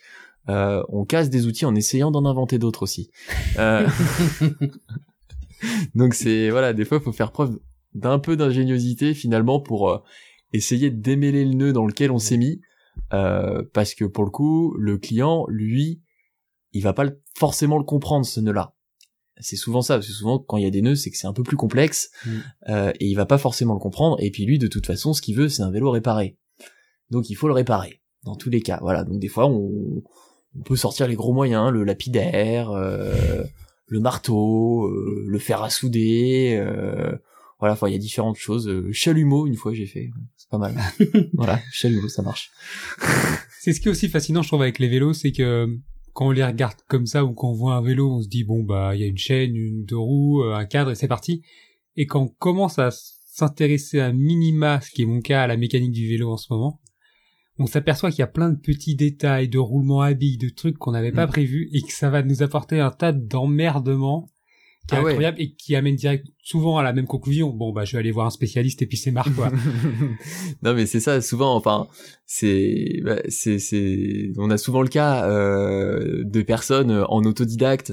Euh, on casse des outils en essayant d'en inventer d'autres aussi. Euh... Donc c'est voilà, des fois il faut faire preuve d'un peu d'ingéniosité finalement pour euh, essayer de démêler le nœud dans lequel on s'est mis, euh, parce que pour le coup le client lui il va pas forcément le comprendre ce nœud-là. C'est souvent ça, parce que souvent quand il y a des nœuds c'est que c'est un peu plus complexe mm. et il va pas forcément le comprendre. Et puis lui de toute façon ce qu'il veut c'est un vélo réparé, donc il faut le réparer dans tous les cas. Voilà, donc des fois on on peut sortir les gros moyens, le lapidaire, euh, le marteau, euh, le fer à souder, euh, voilà, enfin il y a différentes choses. chalumeau une fois j'ai fait, c'est pas mal. voilà, chalumeau ça marche. c'est ce qui est aussi fascinant je trouve avec les vélos, c'est que quand on les regarde comme ça ou quand on voit un vélo, on se dit bon bah il y a une chaîne, une deux roues, un cadre et c'est parti. Et quand on commence à s'intéresser à minima, ce qui est mon cas, à la mécanique du vélo en ce moment, on s'aperçoit qu'il y a plein de petits détails, de roulements à billes, de trucs qu'on n'avait pas mm. prévus et que ça va nous apporter un tas d'emmerdements qui est ah incroyable et qui amène direct souvent à la même conclusion. Bon bah je vais aller voir un spécialiste et puis c'est marre quoi. non mais c'est ça souvent enfin c'est bah, c'est c'est on a souvent le cas euh, de personnes en autodidacte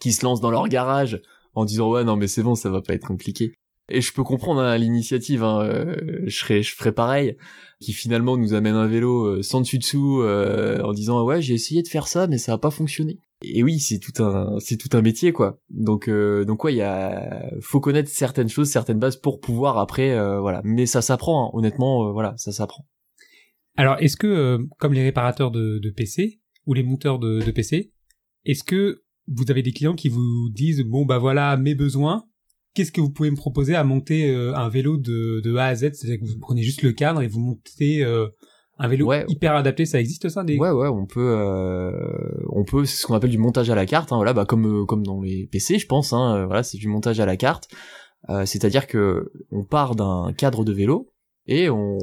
qui se lancent dans leur garage en disant ouais non mais c'est bon ça va pas être compliqué. Et je peux comprendre hein, l'initiative, hein, euh, je serais, je ferais pareil, qui finalement nous amène un vélo euh, sans dessus dessous, euh, en disant ouais j'ai essayé de faire ça mais ça a pas fonctionné. Et oui c'est tout un, c'est tout un métier quoi. Donc donc ouais il y a, faut connaître certaines choses, certaines bases pour pouvoir après voilà. Mais ça s'apprend, hein. honnêtement voilà ça s'apprend. Alors est-ce que comme les réparateurs de, de PC ou les monteurs de, de PC, est-ce que vous avez des clients qui vous disent bon bah voilà mes besoins qu'est-ce que vous pouvez me proposer à monter euh, un vélo de, de A à Z? C'est-à-dire que vous prenez juste le cadre et vous montez euh, un vélo hyper adapté. Ça existe ça des... Ouais, ouais, on peut, euh, on peut, c'est ce qu'on appelle du montage à la carte. Hein, voilà, bah comme comme dans les PC, je pense. Hein, voilà, c'est du montage à la carte. C'est-à-dire que on part d'un cadre de vélo et on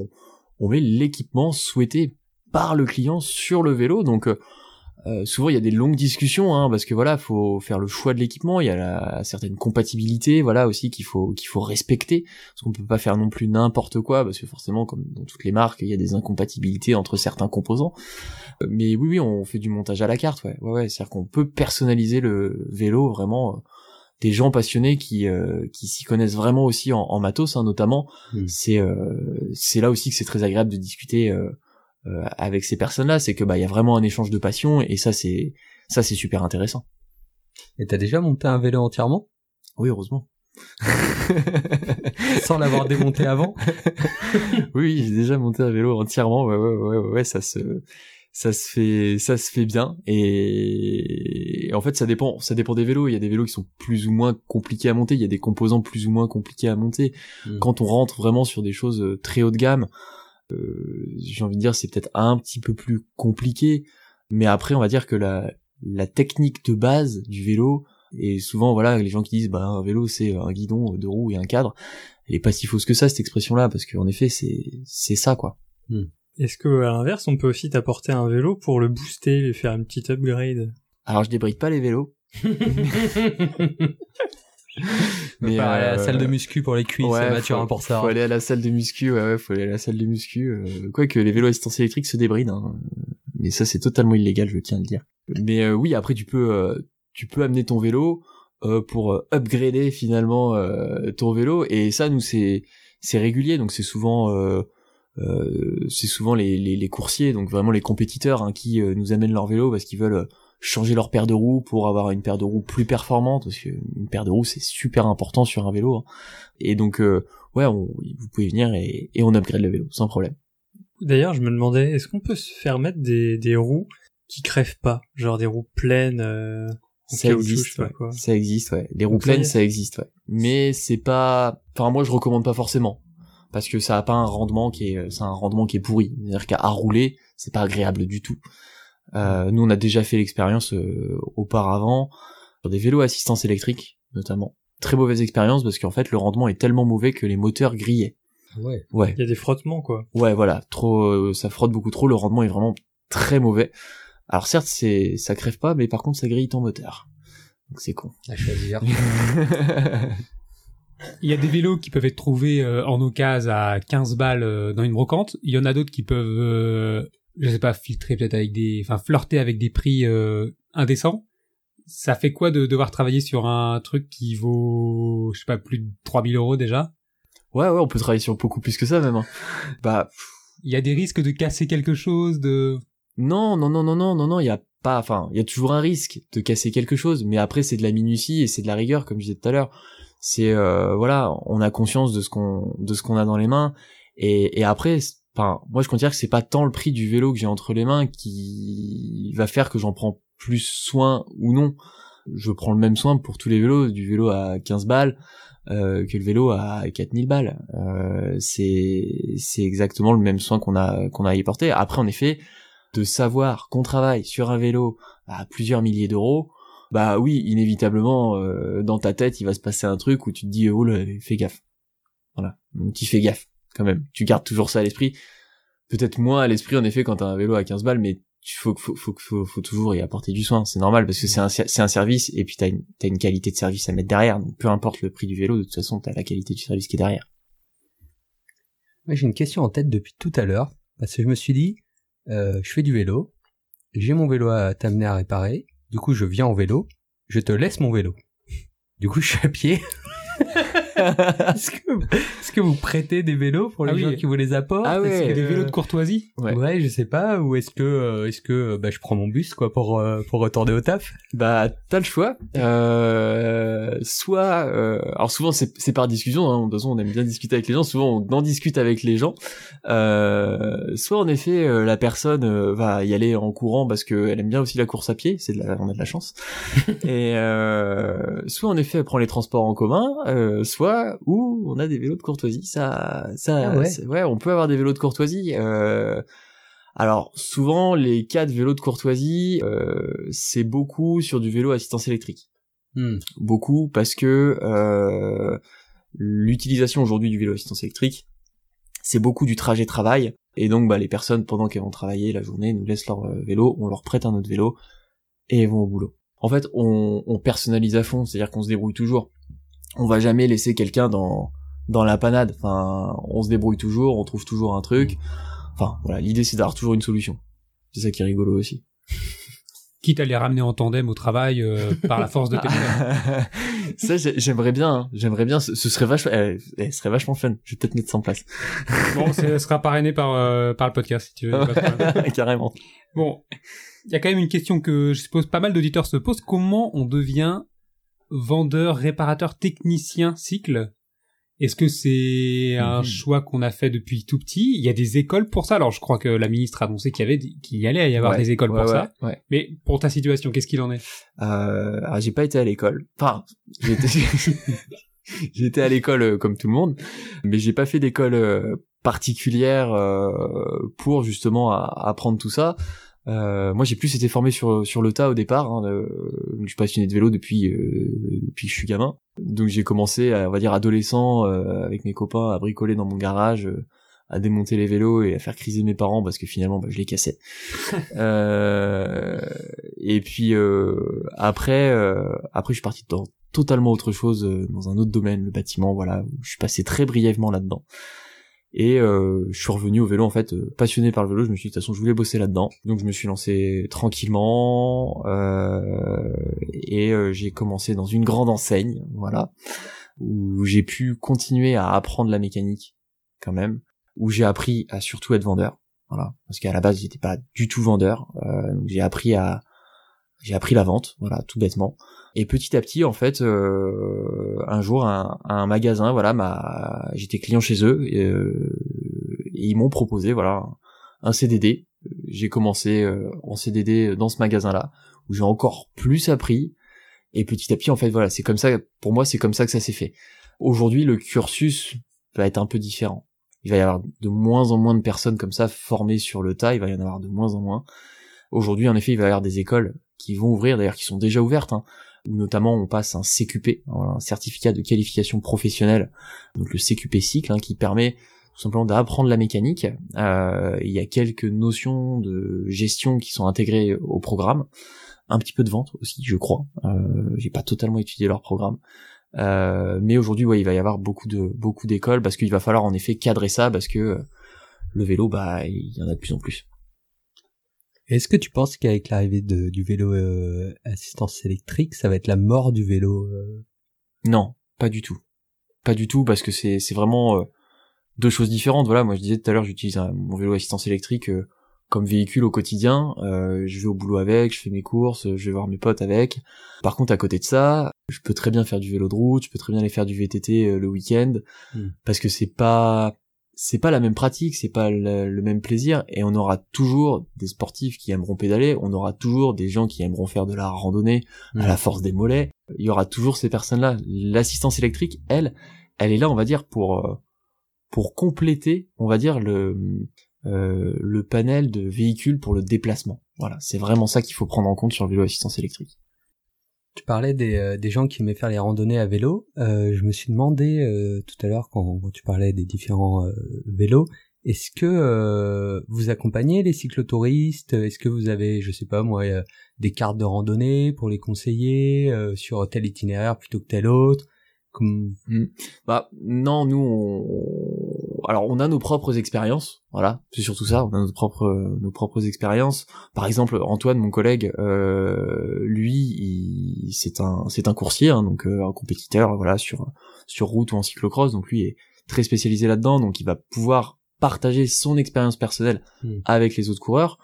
on met l'équipement souhaité par le client sur le vélo. Donc euh, souvent il y a des longues discussions hein, parce que voilà faut faire le choix de l'équipement il y a la, certaine compatibilité voilà aussi qu'il faut qu'il faut respecter parce qu'on peut pas faire non plus n'importe quoi parce que forcément comme dans toutes les marques il y a des incompatibilités entre certains composants euh, mais oui oui on fait du montage à la carte ouais ouais, ouais c'est à dire qu'on peut personnaliser le vélo vraiment euh, des gens passionnés qui qui s'y connaissent vraiment aussi en, matos hein, notamment mmh. c'est c'est là aussi que c'est très agréable de discuter euh, avec ces personnes-là, c'est que bah il y a vraiment un échange de passion et ça c'est ça c'est super intéressant. Et t'as déjà monté un vélo entièrement? Oui, heureusement. Sans l'avoir démonté avant? Oui, j'ai déjà monté un vélo entièrement. Ouais, ouais, ouais, ouais, ça se, ça se fait, ça se fait bien. Et et en fait ça dépend ça dépend des vélos il y a des vélos qui sont plus ou moins compliqués à monter il y a des composants plus ou moins compliqués à monter Mm. quand on rentre vraiment sur des choses euh, très haut de gamme j'ai envie de dire c'est peut-être un petit peu plus compliqué mais après on va dire que la la technique de base du vélo et souvent voilà les gens qui disent bah un vélo c'est un guidon deux roues et un cadre elle est pas si fausse que ça cette expression là parce qu'en effet c'est c'est ça quoi. Est-ce que à l'inverse, on peut aussi t'apporter un vélo pour le booster, lui faire une petite upgrade? Alors je débride pas les vélos Mais pas aller à la euh, salle de muscu pour les cuisses, ouais, Mathurin faut- pour ça. Faut aller à la salle de muscu, ouais, ouais, faut aller à la salle de muscu. Euh, Quoique les vélos à assistance électrique se débrident, hein. mais ça c'est totalement illégal, je tiens à le dire. Mais euh, oui, après tu peux, euh, tu peux amener ton vélo euh, pour euh, upgrader finalement euh, ton vélo, et ça nous c'est c'est régulier, donc c'est souvent euh, euh, c'est souvent les, les, les coursiers, donc vraiment les compétiteurs hein, qui nous amènent leur vélo parce qu'ils veulent euh, changer leur paire de roues pour avoir une paire de roues plus performante, parce qu'une paire de roues c'est super important sur un vélo. hein. Et donc euh, ouais, on- vous pouvez venir et, et on upgrade le vélo sans problème. D'ailleurs, je me demandais, est-ce qu'on peut se faire mettre des, des roues qui crèvent pas Genre des roues pleines euh, Ça je existe, pas ouais. quoi. ça existe, ouais. Les roues Donc pleines, ça existe, ouais. Mais c'est pas, enfin moi je recommande pas forcément parce que ça a pas un rendement qui est, c'est un rendement qui est pourri. C'est-à-dire qu'à à rouler, c'est pas agréable du tout. Euh, nous on a déjà fait l'expérience euh, auparavant sur des vélos à assistance électrique notamment. Très mauvaise expérience parce qu'en fait le rendement est tellement mauvais que les moteurs grillaient. Ouais. Ouais. Il y a des frottements, quoi. Ouais, voilà, trop, euh, ça frotte beaucoup trop, le rendement est vraiment très mauvais. Alors certes, c'est, ça crève pas, mais par contre, ça grille ton moteur. Donc c'est con. À choisir. Il y a des vélos qui peuvent être trouvés euh, en occasion à 15 balles euh, dans une brocante. Il y en a d'autres qui peuvent, euh, je sais pas, filtrer peut-être avec des, enfin flirter avec des prix euh, indécents. Ça fait quoi de devoir travailler sur un truc qui vaut, je sais pas, plus de 3000 euros déjà? Ouais, ouais, on peut travailler sur beaucoup plus que ça même. hein. Bah Il y a des risques de casser quelque chose, de... non, non, non, non, non, non, non, il y a pas, enfin, il y a toujours un risque de casser quelque chose, mais après c'est de la minutie et c'est de la rigueur, comme je disais tout à l'heure. C'est euh, voilà, on a conscience de ce qu'on, de ce qu'on a dans les mains, et, et après, moi je considère que c'est pas tant le prix du vélo que j'ai entre les mains qui va faire que j'en prends plus soin ou non. Je prends le même soin pour tous les vélos, du vélo à 15 balles euh, que le vélo à 4000 balles. Euh, c'est c'est exactement le même soin qu'on a qu'on a y porter. Après en effet, de savoir qu'on travaille sur un vélo à plusieurs milliers d'euros, bah oui, inévitablement euh, dans ta tête, il va se passer un truc où tu te dis oh là, fais gaffe. Voilà, tu fais gaffe quand même. Tu gardes toujours ça à l'esprit. Peut-être moins à l'esprit en effet quand t'as un vélo à 15 balles, mais il faut, faut, faut, faut, faut toujours y apporter du soin. C'est normal parce que c'est un, c'est un service et puis t'as une, t'as une qualité de service à mettre derrière. Donc peu importe le prix du vélo, de toute façon t'as la qualité du service qui est derrière. Moi, j'ai une question en tête depuis tout à l'heure, parce que je me suis dit, euh, je fais du vélo, j'ai mon vélo à t'amener à réparer, du coup je viens en vélo, je te laisse mon vélo. Du coup je suis à pied. est-ce, que, est-ce que vous prêtez des vélos pour les Ah oui. gens qui vous les apportent Ah ouais, Est-ce que- Des vélos de courtoisie Ouais. Ouais. je sais pas. Ou est-ce que, euh, est-ce que euh, bah, je prends mon bus quoi pour euh, pour retourner au taf? Bah, t'as le choix. Euh, soit, euh, alors souvent c'est c'est par discussion. Hein, de toute façon, on aime bien discuter avec les gens. Souvent, on en discute avec les gens. Euh, soit en effet, euh, la personne euh, va y aller en courant parce qu'elle aime bien aussi la course à pied. C'est de la, on a de la chance. Et euh, soit en effet, elle prend les transports en commun. Euh, soit où on a des vélos de courtoisie. Ça, ça, Ah ouais. on peut avoir des vélos de courtoisie. Euh, alors souvent les cas de vélos de courtoisie, euh, c'est beaucoup sur du vélo à assistance électrique. Hmm. Beaucoup parce que euh, l'utilisation aujourd'hui du vélo à assistance électrique, c'est beaucoup du trajet travail. Et donc bah, les personnes pendant qu'elles vont travailler la journée nous laissent leur vélo, on leur prête un autre vélo et elles vont au boulot. En fait on, on personnalise à fond, c'est-à-dire qu'on se débrouille toujours. On va jamais laisser quelqu'un dans dans la panade. Enfin, on se débrouille toujours, on trouve toujours un truc. Enfin, voilà, l'idée c'est d'avoir toujours une solution. C'est ça qui est rigolo aussi. Quitte à les ramener en tandem au travail euh, par la force de tes ça, j'ai- j'aimerais bien, hein. j'aimerais bien, ce, ce serait vachement, eh, eh, ce serait vachement fun. Je vais peut-être mettre ça en place. Bon, ce sera parrainé par, euh, par le podcast, si tu veux. Carrément. Bon, il y a quand même une question que je suppose pas mal d'auditeurs se posent. Comment on devient vendeur, réparateur, technicien cycle Est-ce que c'est un Mhm. choix qu'on a fait depuis tout petit? Il y a des écoles pour ça. Alors je crois que la ministre a annoncé qu'il y avait qu'il y allait y avoir Ouais, des écoles ouais, pour ouais, ça. ouais. Mais pour ta situation, qu'est-ce qu'il en est? Euh, alors j'ai pas été à l'école. Enfin, j'ai été, j'ai été à l'école euh, comme tout le monde, mais j'ai pas fait d'école euh, particulière euh, pour justement apprendre tout ça. Euh, moi, j'ai plus été formé sur sur le tas au départ. Hein, euh, je suis passionné de vélo depuis euh, depuis que je suis gamin. Donc j'ai commencé, à, on va dire adolescent, euh, avec mes copains à bricoler dans mon garage. euh, à démonter les vélos et à faire criser mes parents parce que finalement bah, je les cassais. euh, et puis euh, après, euh, après je suis parti dans totalement autre chose, euh, dans un autre domaine, le bâtiment, voilà. où Je suis passé très brièvement là-dedans. Et euh, je suis revenu au vélo en fait, euh, passionné par le vélo. Je me suis dit de toute façon je voulais bosser là-dedans, donc je me suis lancé tranquillement euh, et euh, j'ai commencé dans une grande enseigne, voilà, où j'ai pu continuer à apprendre la mécanique quand même, où j'ai appris à surtout être vendeur, voilà, parce qu'à la base j'étais pas du tout vendeur, euh, donc j'ai appris à j'ai appris la vente, voilà, tout bêtement. Et petit à petit, en fait, euh, un jour, un, un magasin, voilà, m'a, j'étais client chez eux et, euh, ils m'ont proposé, voilà, un CDD. J'ai commencé euh, en CDD dans ce magasin-là où j'ai encore plus appris. Et petit à petit, en fait, voilà, c'est comme ça. Pour moi, c'est comme ça que ça s'est fait. Aujourd'hui, le cursus va être un peu différent. Il va y avoir de moins en moins de personnes comme ça formées sur le tas. Il va y en avoir de moins en moins. Aujourd'hui, en effet, il va y avoir des écoles qui vont ouvrir, d'ailleurs qui sont déjà ouvertes, hein, où notamment on passe un CQP, un certificat de qualification professionnelle, donc le CQP cycle, hein, qui permet tout simplement d'apprendre la mécanique. Euh, il y a quelques notions de gestion qui sont intégrées au programme, un petit peu de vente aussi, je crois. Euh, J'ai pas totalement étudié leur programme. Euh, mais aujourd'hui, ouais, il va y avoir beaucoup de beaucoup d'écoles parce qu'il va falloir en effet cadrer ça parce que le vélo, bah, il y en a de plus en plus. Est-ce que tu penses qu'avec l'arrivée du vélo euh, assistance électrique, ça va être la mort du vélo euh? Non, pas du tout. Pas du tout, parce que c'est vraiment euh, deux choses différentes. Voilà, moi je disais tout à l'heure, j'utilise mon vélo assistance électrique euh, comme véhicule au quotidien. Euh, je vais au boulot avec, je fais mes courses, je vais voir mes potes avec. Par contre, à côté de ça, je peux très bien faire du vélo de route, je peux très bien aller faire du VTT le week-end, Hmm. parce que c'est pas c'est pas la même pratique, c'est pas le, le même plaisir, et on aura toujours des sportifs qui aimeront pédaler, on aura toujours des gens qui aimeront faire de la randonnée à la force des mollets. Il y aura toujours ces personnes-là. L'assistance électrique, elle, elle est là, on va dire, pour euh, pour compléter, on va dire le euh, le panel de véhicules pour le déplacement. Voilà, c'est vraiment ça qu'il faut prendre en compte sur le vélo assistance électrique. Tu parlais des, euh, des gens qui aimaient faire les randonnées à vélo. Euh, je me suis demandé euh, tout à l'heure quand, quand tu parlais des différents euh, vélos, est-ce que euh, vous accompagnez les cyclotouristes? Est-ce que vous avez, je sais pas moi, euh, des cartes de randonnée pour les conseiller sur tel itinéraire plutôt que tel autre? Comme... Bah non, nous on alors on a nos propres expériences, voilà, c'est surtout ça, on a nos propres nos propres expériences. Par exemple, Antoine, mon collègue, euh, lui, c'est un c'est un coursier, hein, donc euh, un compétiteur, voilà, sur sur route ou en cyclocross, donc lui est très spécialisé là-dedans, donc il va pouvoir partager son expérience personnelle Hmm. avec les autres coureurs.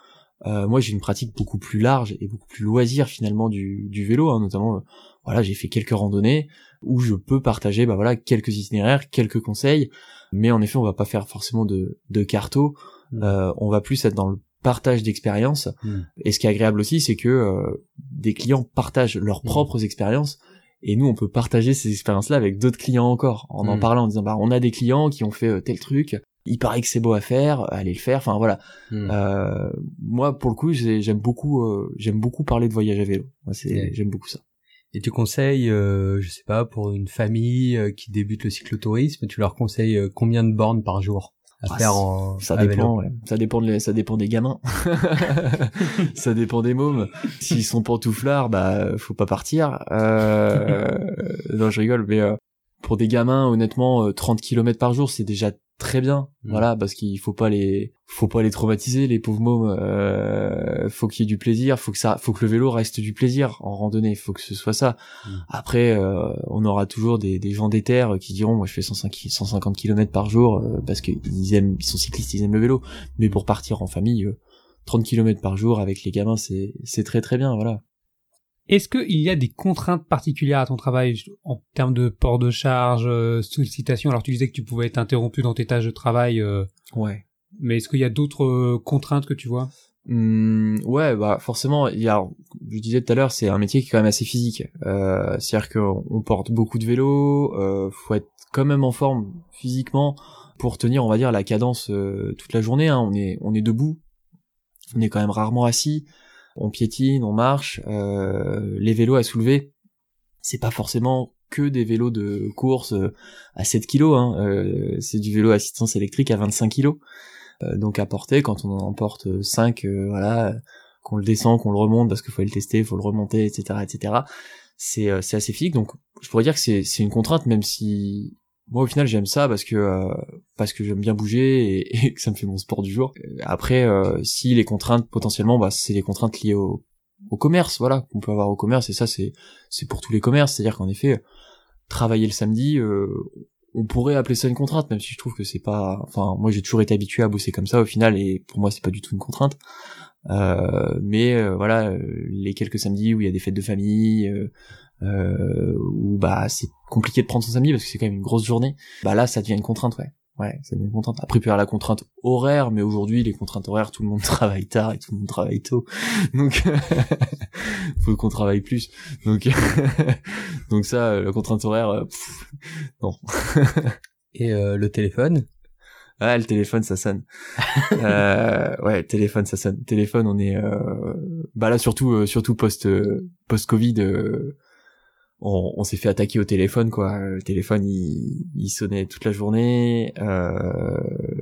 Euh, moi, j'ai une pratique beaucoup plus large et beaucoup plus loisir finalement du, du vélo, hein, notamment. euh, voilà, j'ai fait quelques randonnées où je peux partager, bah voilà, quelques itinéraires, quelques conseils. Mais en effet, on va pas faire forcément de, de carto. Mm. Euh, on va plus être dans le partage d'expériences. Mm. Et ce qui est agréable aussi, c'est que euh, des clients partagent leurs Mm. propres expériences. Et nous, on peut partager ces expériences-là avec d'autres clients encore, en en parlant, en disant, bah, on a des clients qui ont fait tel truc, il paraît que c'est beau à faire, allez le faire. Enfin voilà. Hmm. Euh, moi, pour le coup, j'ai- j'aime beaucoup, euh, j'aime beaucoup parler de voyage à vélo. Ouais. j'aime beaucoup ça. Et tu conseilles, euh, je sais pas, pour une famille euh, qui débute le cyclotourisme, tu leur conseilles euh, combien de bornes par jour à Ah, faire en Ça dépend, ouais. Ça dépend, de ça dépend des gamins. ça dépend des mômes. S'ils sont pantouflards, bah, faut pas partir. Euh... non, je rigole, mais euh, pour des gamins, honnêtement, euh, 30 km par jour, c'est déjà très bien. Mm. Voilà, parce qu'il faut pas les, faut pas les traumatiser, les pauvres mômes. Euh... Faut qu'il y ait du plaisir, faut que ça, faut que le vélo reste du plaisir en randonnée. Faut que ce soit ça. Mm. Après, euh, on aura toujours des, des gens déter qui diront, moi, je fais 105, 150 km par jour euh, parce qu'ils aiment, ils sont cyclistes, ils aiment le vélo. Mais pour partir en famille, euh, 30 km par jour avec les gamins, c'est, c'est très très bien, voilà. Est-ce qu'il y a des contraintes particulières à ton travail en termes de port de charge, euh, sollicitation? Alors tu disais que tu pouvais être interrompu dans tes tâches de travail. Euh, ouais. Mais est-ce qu'il y a d'autres euh, contraintes que tu vois? Mmh, ouais, bah forcément, il y a, je disais tout à l'heure, c'est un métier qui est quand même assez physique. Euh, C'est-à-dire qu'on porte beaucoup de vélos, euh, faut être quand même en forme physiquement pour tenir, on va dire, la cadence euh, toute la journée. Hein. On est, on est debout, on est quand même rarement assis, on piétine, on marche. Euh, les vélos à soulever, c'est pas forcément que des vélos de course euh, à 7 kg, hein. Euh, c'est du vélo assistance électrique à 25 kg. Euh, donc à porter quand on en porte 5 euh, voilà qu'on le descend qu'on le remonte parce qu'il faut le tester faut le remonter etc etc c'est assez physique donc je pourrais dire que c'est une contrainte même si moi au final j'aime ça parce que parce que j'aime bien bouger et, et, que ça me fait mon sport du jour après si les contraintes potentiellement bah c'est les contraintes liées au au commerce voilà qu'on peut avoir au commerce et ça c'est c'est pour tous les commerces c'est à dire qu'en effet travailler le samedi euh, on pourrait appeler ça une contrainte, même si je trouve que c'est pas. Enfin, moi j'ai toujours été habitué à bosser comme ça au final, et pour moi c'est pas du tout une contrainte. Euh, mais euh, voilà, les quelques samedis où il y a des fêtes de famille, euh, euh, où bah c'est compliqué de prendre son samedi parce que c'est quand même une grosse journée. Bah là, ça devient une contrainte, ouais. Ouais, ça devient une contrainte. Après, il peut y la contrainte horaire, mais aujourd'hui, les contraintes horaires, tout le monde travaille tard et tout le monde travaille tôt. Donc, faut qu'on travaille plus. Donc, donc ça, la contrainte horaire, pff, non. et euh, le téléphone? Ah, le téléphone, ça sonne. euh, ouais, le téléphone, ça sonne. Téléphone, on est, euh... bah là, surtout, euh, surtout post, post Covid. Euh on, on s'est fait attaquer au téléphone quoi. Le téléphone il, il sonnait toute la journée. Euh,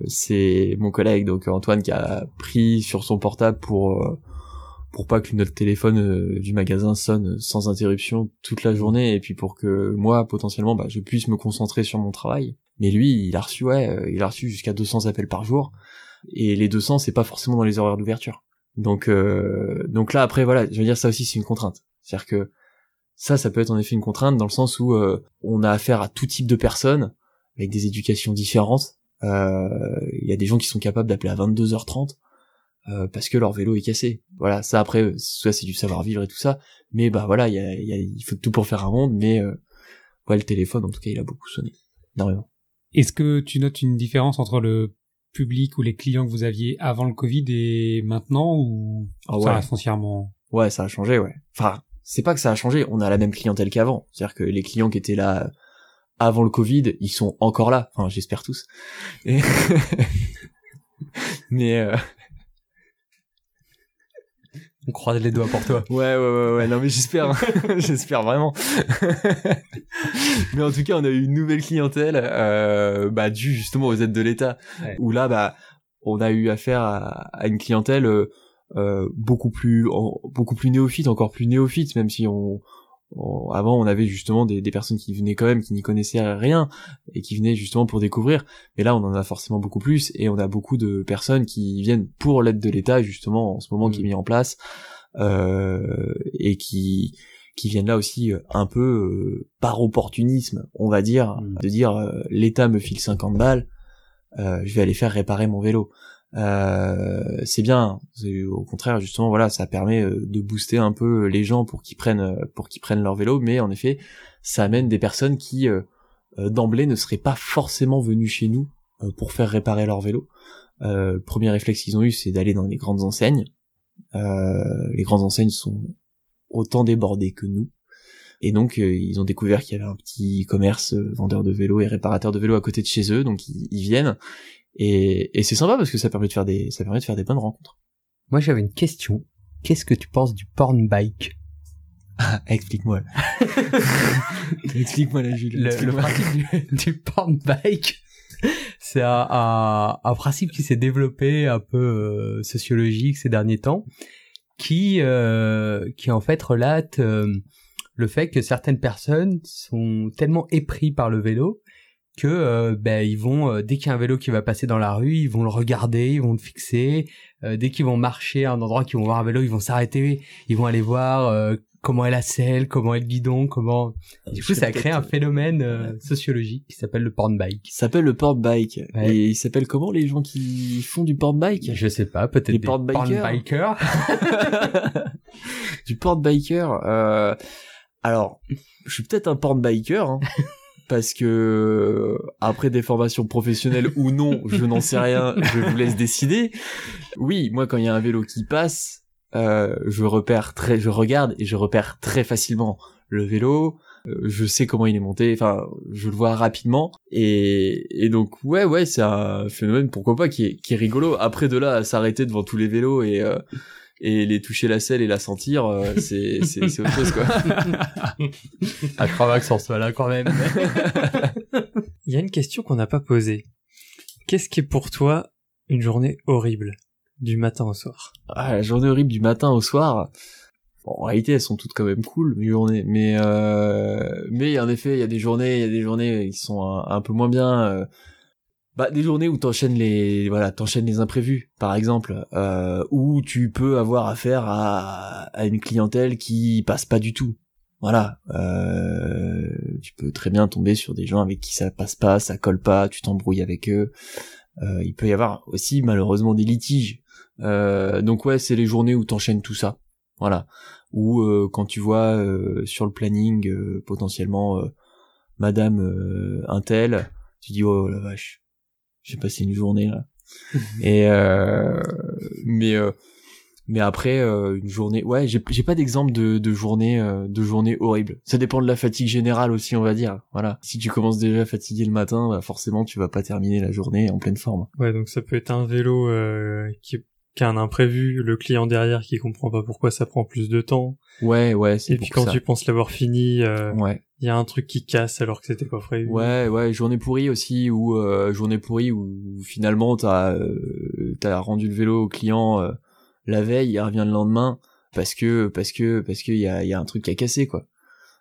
c'est mon collègue donc Antoine qui a pris sur son portable pour pour pas que notre téléphone euh, du magasin sonne sans interruption toute la journée et puis pour que moi potentiellement bah, je puisse me concentrer sur mon travail. Mais lui il a reçu ouais il a reçu jusqu'à 200 appels par jour. Et les 200 c'est pas forcément dans les horaires d'ouverture. Donc euh, donc là après voilà je veux dire ça aussi c'est une contrainte. C'est à dire que ça, ça peut être en effet une contrainte dans le sens où euh, on a affaire à tout type de personnes avec des éducations différentes. Il euh, y a des gens qui sont capables d'appeler à 22h30 euh, parce que leur vélo est cassé. Voilà, ça après, soit c'est du savoir-vivre et tout ça, mais bah voilà, il y a, y a, il faut tout pour faire un monde, mais ouais, le téléphone, en tout cas, il a beaucoup sonné, énormément. Est-ce que tu notes une différence entre le public ou les clients que vous aviez avant le Covid et maintenant, ou oh, ça ouais. reste foncièrement Ouais, ça a changé, ouais. Enfin, c'est pas que ça a changé, on a la même clientèle qu'avant. C'est-à-dire que les clients qui étaient là avant le Covid, ils sont encore là. Enfin, j'espère tous. Et... Mais euh... on croise les doigts pour toi. Ouais, ouais, ouais, ouais. Non, mais j'espère, j'espère vraiment. mais en tout cas, on a eu une nouvelle clientèle, euh, bah, due justement aux aides de l'État, ouais. où là, bah, on a eu affaire à, à une clientèle. Euh, euh, beaucoup plus en, beaucoup plus néophyte encore plus néophyte même si on, on avant on avait justement des, des, personnes qui venaient quand même qui n'y connaissaient rien et qui venaient justement pour découvrir mais là on en a forcément beaucoup plus et on a beaucoup de personnes qui viennent pour l'aide de l'État justement en ce moment mmh. qui est mis en place euh, et qui qui viennent là aussi un peu euh, par opportunisme on va dire mmh. de dire euh, l'État me file 50 balles euh, je vais aller faire réparer mon vélo euh, c'est bien. Au contraire, justement, voilà, ça permet euh, de booster un peu les gens pour qu'ils prennent pour qu'ils prennent leur vélo, mais en effet, ça amène des personnes qui euh, d'emblée ne seraient pas forcément venues chez nous euh, pour faire réparer leur vélo. le premier réflexe qu'ils ont eu, c'est d'aller dans les grandes enseignes. les grandes enseignes sont autant débordées que nous. Et donc ils ont découvert qu'il y avait un petit commerce vendeur de vélos et réparateur de vélos à côté de chez eux, donc ils viennent et, et c'est sympa parce que ça permet de faire des ça permet de faire des bonnes rencontres. Moi j'avais une question. Qu'est-ce que tu penses du porn bike ah, Explique-moi. Explique-moi la Julie. Le, le, principe du, du porn bike, c'est un, un, un, principe qui s'est développé un peu euh, sociologique ces derniers temps, qui euh, qui en fait relate euh, le fait que certaines personnes sont tellement épris par le vélo que euh, ben ils vont euh, dès qu'il y a un vélo qui va passer dans la rue, ils vont le regarder, ils vont le fixer. Euh, dès qu'ils vont marcher à un endroit, qu'ils vont voir un vélo, ils vont s'arrêter, ils vont aller voir euh, comment est la selle, comment est le guidon, comment. Du coup, ça a créé un phénomène sociologique qui s'appelle le porn bike. Qui s'appelle le porn bike. Ouais. Et il s'appelle comment les gens qui font du porn bike? Je sais pas, peut-être des porn bikers. du porte biker. Euh, alors, je suis peut-être un porte biker. Hein, parce que après des formations professionnelles ou non, je n'en sais rien, je vous laisse décider. Oui, moi quand il y a un vélo qui passe, euh, je repère très, je regarde et je repère très facilement le vélo. Euh, je sais comment il est monté, enfin, je le vois rapidement. Et, et donc ouais, ouais, c'est un phénomène pourquoi pas qui est, qui est rigolo. Après de là s'arrêter devant tous les vélos et euh, et les toucher la selle et la sentir, euh, c'est c'est c'est autre chose quoi. à Cravax en soit là quand même. Il y a une question qu'on n'a pas posée. Qu'est-ce qui est pour toi une journée horrible du matin au soir? Ah, la journée horrible du matin au soir? Bon, en réalité, elles sont toutes quand même cool, mes journées. Mais euh, mais en effet, il y a des journées, il y a des journées qui sont un, un peu moins bien. Euh, bah, des journées où t'enchaînes les voilà, t'enchaînes les imprévus, par exemple, euh, où tu peux avoir affaire à, à une clientèle qui passe pas du tout. Voilà, euh, tu peux très bien tomber sur des gens avec qui ça passe pas, ça colle pas, tu t'embrouilles avec eux. Euh, il peut y avoir aussi malheureusement des litiges. Euh, donc ouais, c'est les journées où t'enchaînes tout ça. Voilà. Ou euh, quand tu vois euh, sur le planning potentiellement Madame un tel, tu dis oh la vache, j'ai passé une journée là. Et mais mais après une journée, ouais, j'ai j'ai pas d'exemple de de journée de journée horrible. Ça dépend de la fatigue générale aussi, on va dire. Voilà. Si tu commences déjà fatigué le matin, bah forcément tu vas pas terminer la journée en pleine forme. Ouais, donc ça peut être un vélo qui qui a un imprévu, le client derrière qui comprend pas pourquoi ça prend plus de temps. Ouais, ouais, c'est Et puis quand tu penses l'avoir fini, euh, ouais. il y a un truc qui casse alors que c'était pas prévu. Ouais, ouais, journée pourrie aussi ou euh, journée pourrie où finalement t'as euh, t'as rendu le vélo au client euh, la veille, il revient le lendemain parce que parce que parce que y a y a un truc qui a cassé quoi.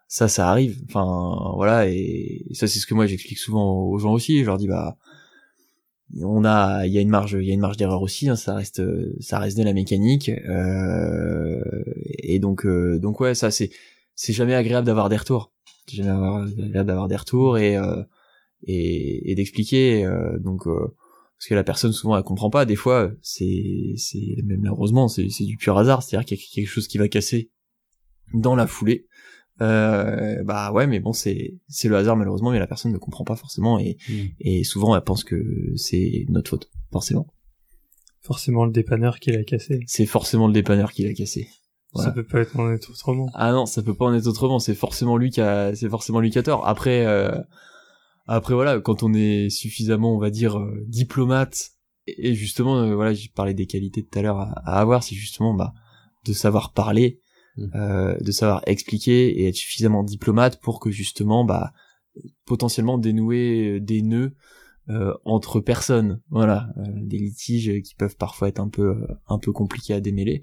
Ça ça arrive. Enfin voilà et ça c'est ce que moi j'explique souvent aux gens aussi, je leur dis bah on a il y a une marge il y a une marge d'erreur aussi hein, ça reste ça reste de la mécanique euh, et donc euh, donc ouais ça c'est c'est jamais agréable d'avoir des retours. C'est jamais agréable d'avoir des retours et euh, et, et d'expliquer euh, donc parce que la personne souvent elle comprend pas. Des fois c'est c'est même malheureusement c'est c'est du pur hasard. C'est-à-dire qu'il y a quelque chose qui va casser dans la foulée euh, bah ouais mais bon c'est c'est le hasard malheureusement mais la personne ne comprend pas forcément et Mm. et souvent elle pense que c'est notre faute forcément Forcément le dépanneur qui l'a cassé. c'est forcément le dépanneur qui l'a cassé Voilà. Ça peut pas être en être autrement. ah non ça peut pas en être autrement c'est forcément lui qui a c'est forcément lui qui a tort après euh, après voilà quand on est suffisamment on va dire euh, diplomate et et justement euh, voilà j'ai parlé des qualités tout à l'heure à, à avoir c'est justement bah de savoir parler Mm. euh, de savoir expliquer et être suffisamment diplomate pour que justement bah potentiellement dénouer euh, des nœuds euh, entre personnes. Voilà. Euh, des litiges qui peuvent parfois être un peu euh, un peu compliqués à démêler.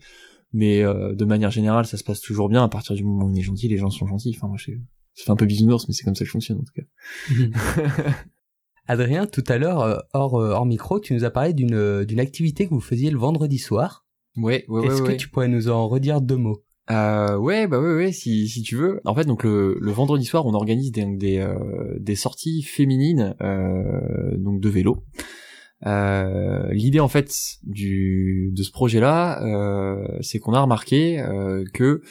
Mais euh, de manière générale ça se passe toujours bien. À partir du moment où on est gentil les gens sont gentils. Enfin moi je ça fait un peu bisounours mais c'est comme ça que je fonctionne en tout cas. Adrien, tout à l'heure, hors, hors micro, tu nous as parlé d'une d'une activité que vous faisiez le vendredi soir. ouais ouais Est-ce que tu pourrais nous en redire deux mots? Euh, ouais, bah ouais, ouais, si, si tu veux. En fait, donc le, vendredi soir, on organise des, des, euh, des sorties féminines, euh, donc de vélo. Euh, L'idée en fait du de ce projet-là, euh, c'est qu'on a remarqué euh, que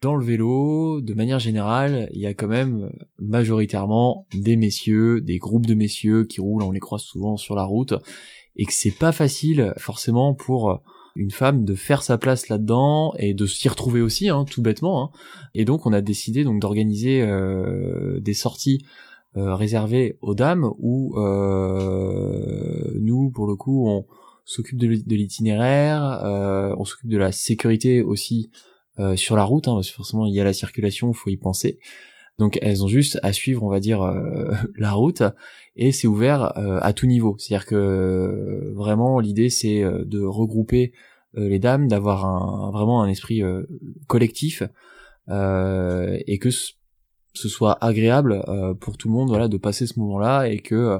dans le vélo, de manière générale, il y a quand même majoritairement des messieurs, des groupes de messieurs qui roulent, on les croise souvent sur la route, et que c'est pas facile forcément pour une femme de faire sa place là-dedans et de s'y retrouver aussi, hein, tout bêtement. Hein. Et donc on a décidé donc d'organiser euh, des sorties euh, réservées aux dames où euh, nous, pour le coup, on s'occupe de l'it- de l'itinéraire, euh, on s'occupe de la sécurité aussi euh, sur la route, hein, parce que forcément il y a la circulation, faut y penser. Donc elles ont juste à suivre, on va dire, euh, la route et c'est ouvert euh, à tout niveau. C'est-à-dire que euh, vraiment l'idée c'est euh, de regrouper euh, les dames, d'avoir un vraiment un esprit collectif et que ce, soit agréable pour tout le monde, voilà, de passer ce moment-là et que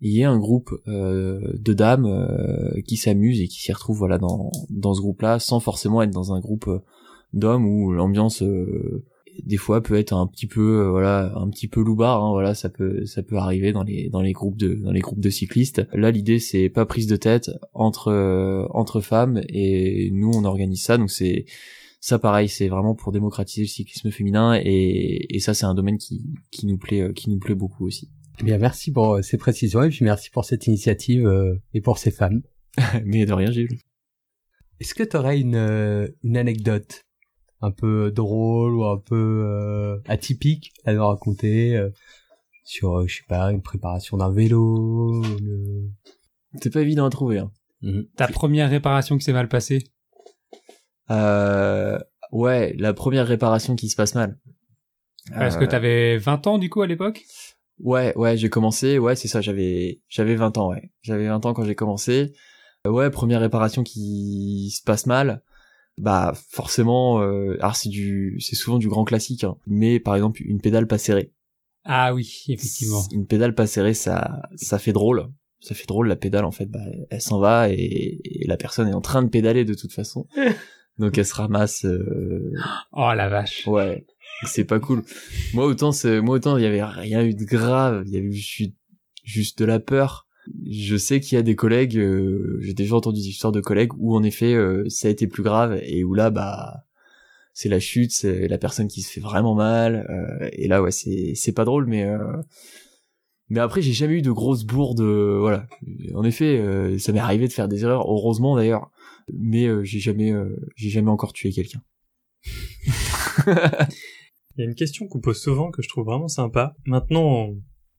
il y ait un groupe euh, de dames euh, qui s'amusent et qui s'y retrouvent voilà dans dans ce groupe-là sans forcément être dans un groupe d'hommes où l'ambiance des fois peut être un petit peu euh, voilà un petit peu loupard hein, voilà ça peut ça peut arriver dans les dans les groupes de dans les groupes de cyclistes là l'idée c'est pas prise de tête entre euh, entre femmes et nous on organise ça donc c'est Ça, pareil, c'est vraiment pour démocratiser le cyclisme féminin et, et ça, c'est un domaine qui, qui nous plaît, euh, qui nous plaît beaucoup aussi. Eh bien, merci pour euh, ces précisions et puis merci pour cette initiative euh, et pour ces femmes. Mais de rien, Gilles. Est-ce que tu aurais une, une anecdote un peu drôle ou un peu atypique à nous raconter sur, je sais pas, une préparation d'un vélo C'est pas évident à trouver. Hein. Mhm. Ta première réparation qui s'est mal passée? Euh, ouais, la première réparation qui se passe mal. Est-ce que t'avais 20 ans du coup à l'époque? Ouais, ouais, j'ai commencé, ouais, c'est ça, j'avais j'avais 20 ans, ouais. J'avais 20 ans quand j'ai commencé. Euh, ouais, première réparation qui se passe mal. Bah forcément euh, alors c'est du c'est souvent du grand classique hein, mais par exemple une pédale pas serrée. Ah oui, effectivement. Une pédale pas serrée ça ça fait drôle. Ça fait drôle la pédale en fait, bah elle s'en va et, et la personne est en train de pédaler de toute façon. donc elle se ramasse. Euh... Oh la vache. Ouais, c'est pas cool. Moi autant c'est, moi autant il y avait rien eu de grave, il y avait juste, juste de la peur. Je sais qu'il y a des collègues, euh, j'ai déjà entendu des histoires de collègues où en effet euh, ça a été plus grave et où là bah c'est la chute, c'est la personne qui se fait vraiment mal euh, et là ouais c'est c'est pas drôle mais mais après j'ai jamais eu de grosses bourdes voilà. En effet ça m'est arrivé de faire des erreurs heureusement d'ailleurs mais euh, j'ai jamais euh, j'ai jamais encore tué quelqu'un. Il y a une question qu'on pose souvent que je trouve vraiment sympa. Maintenant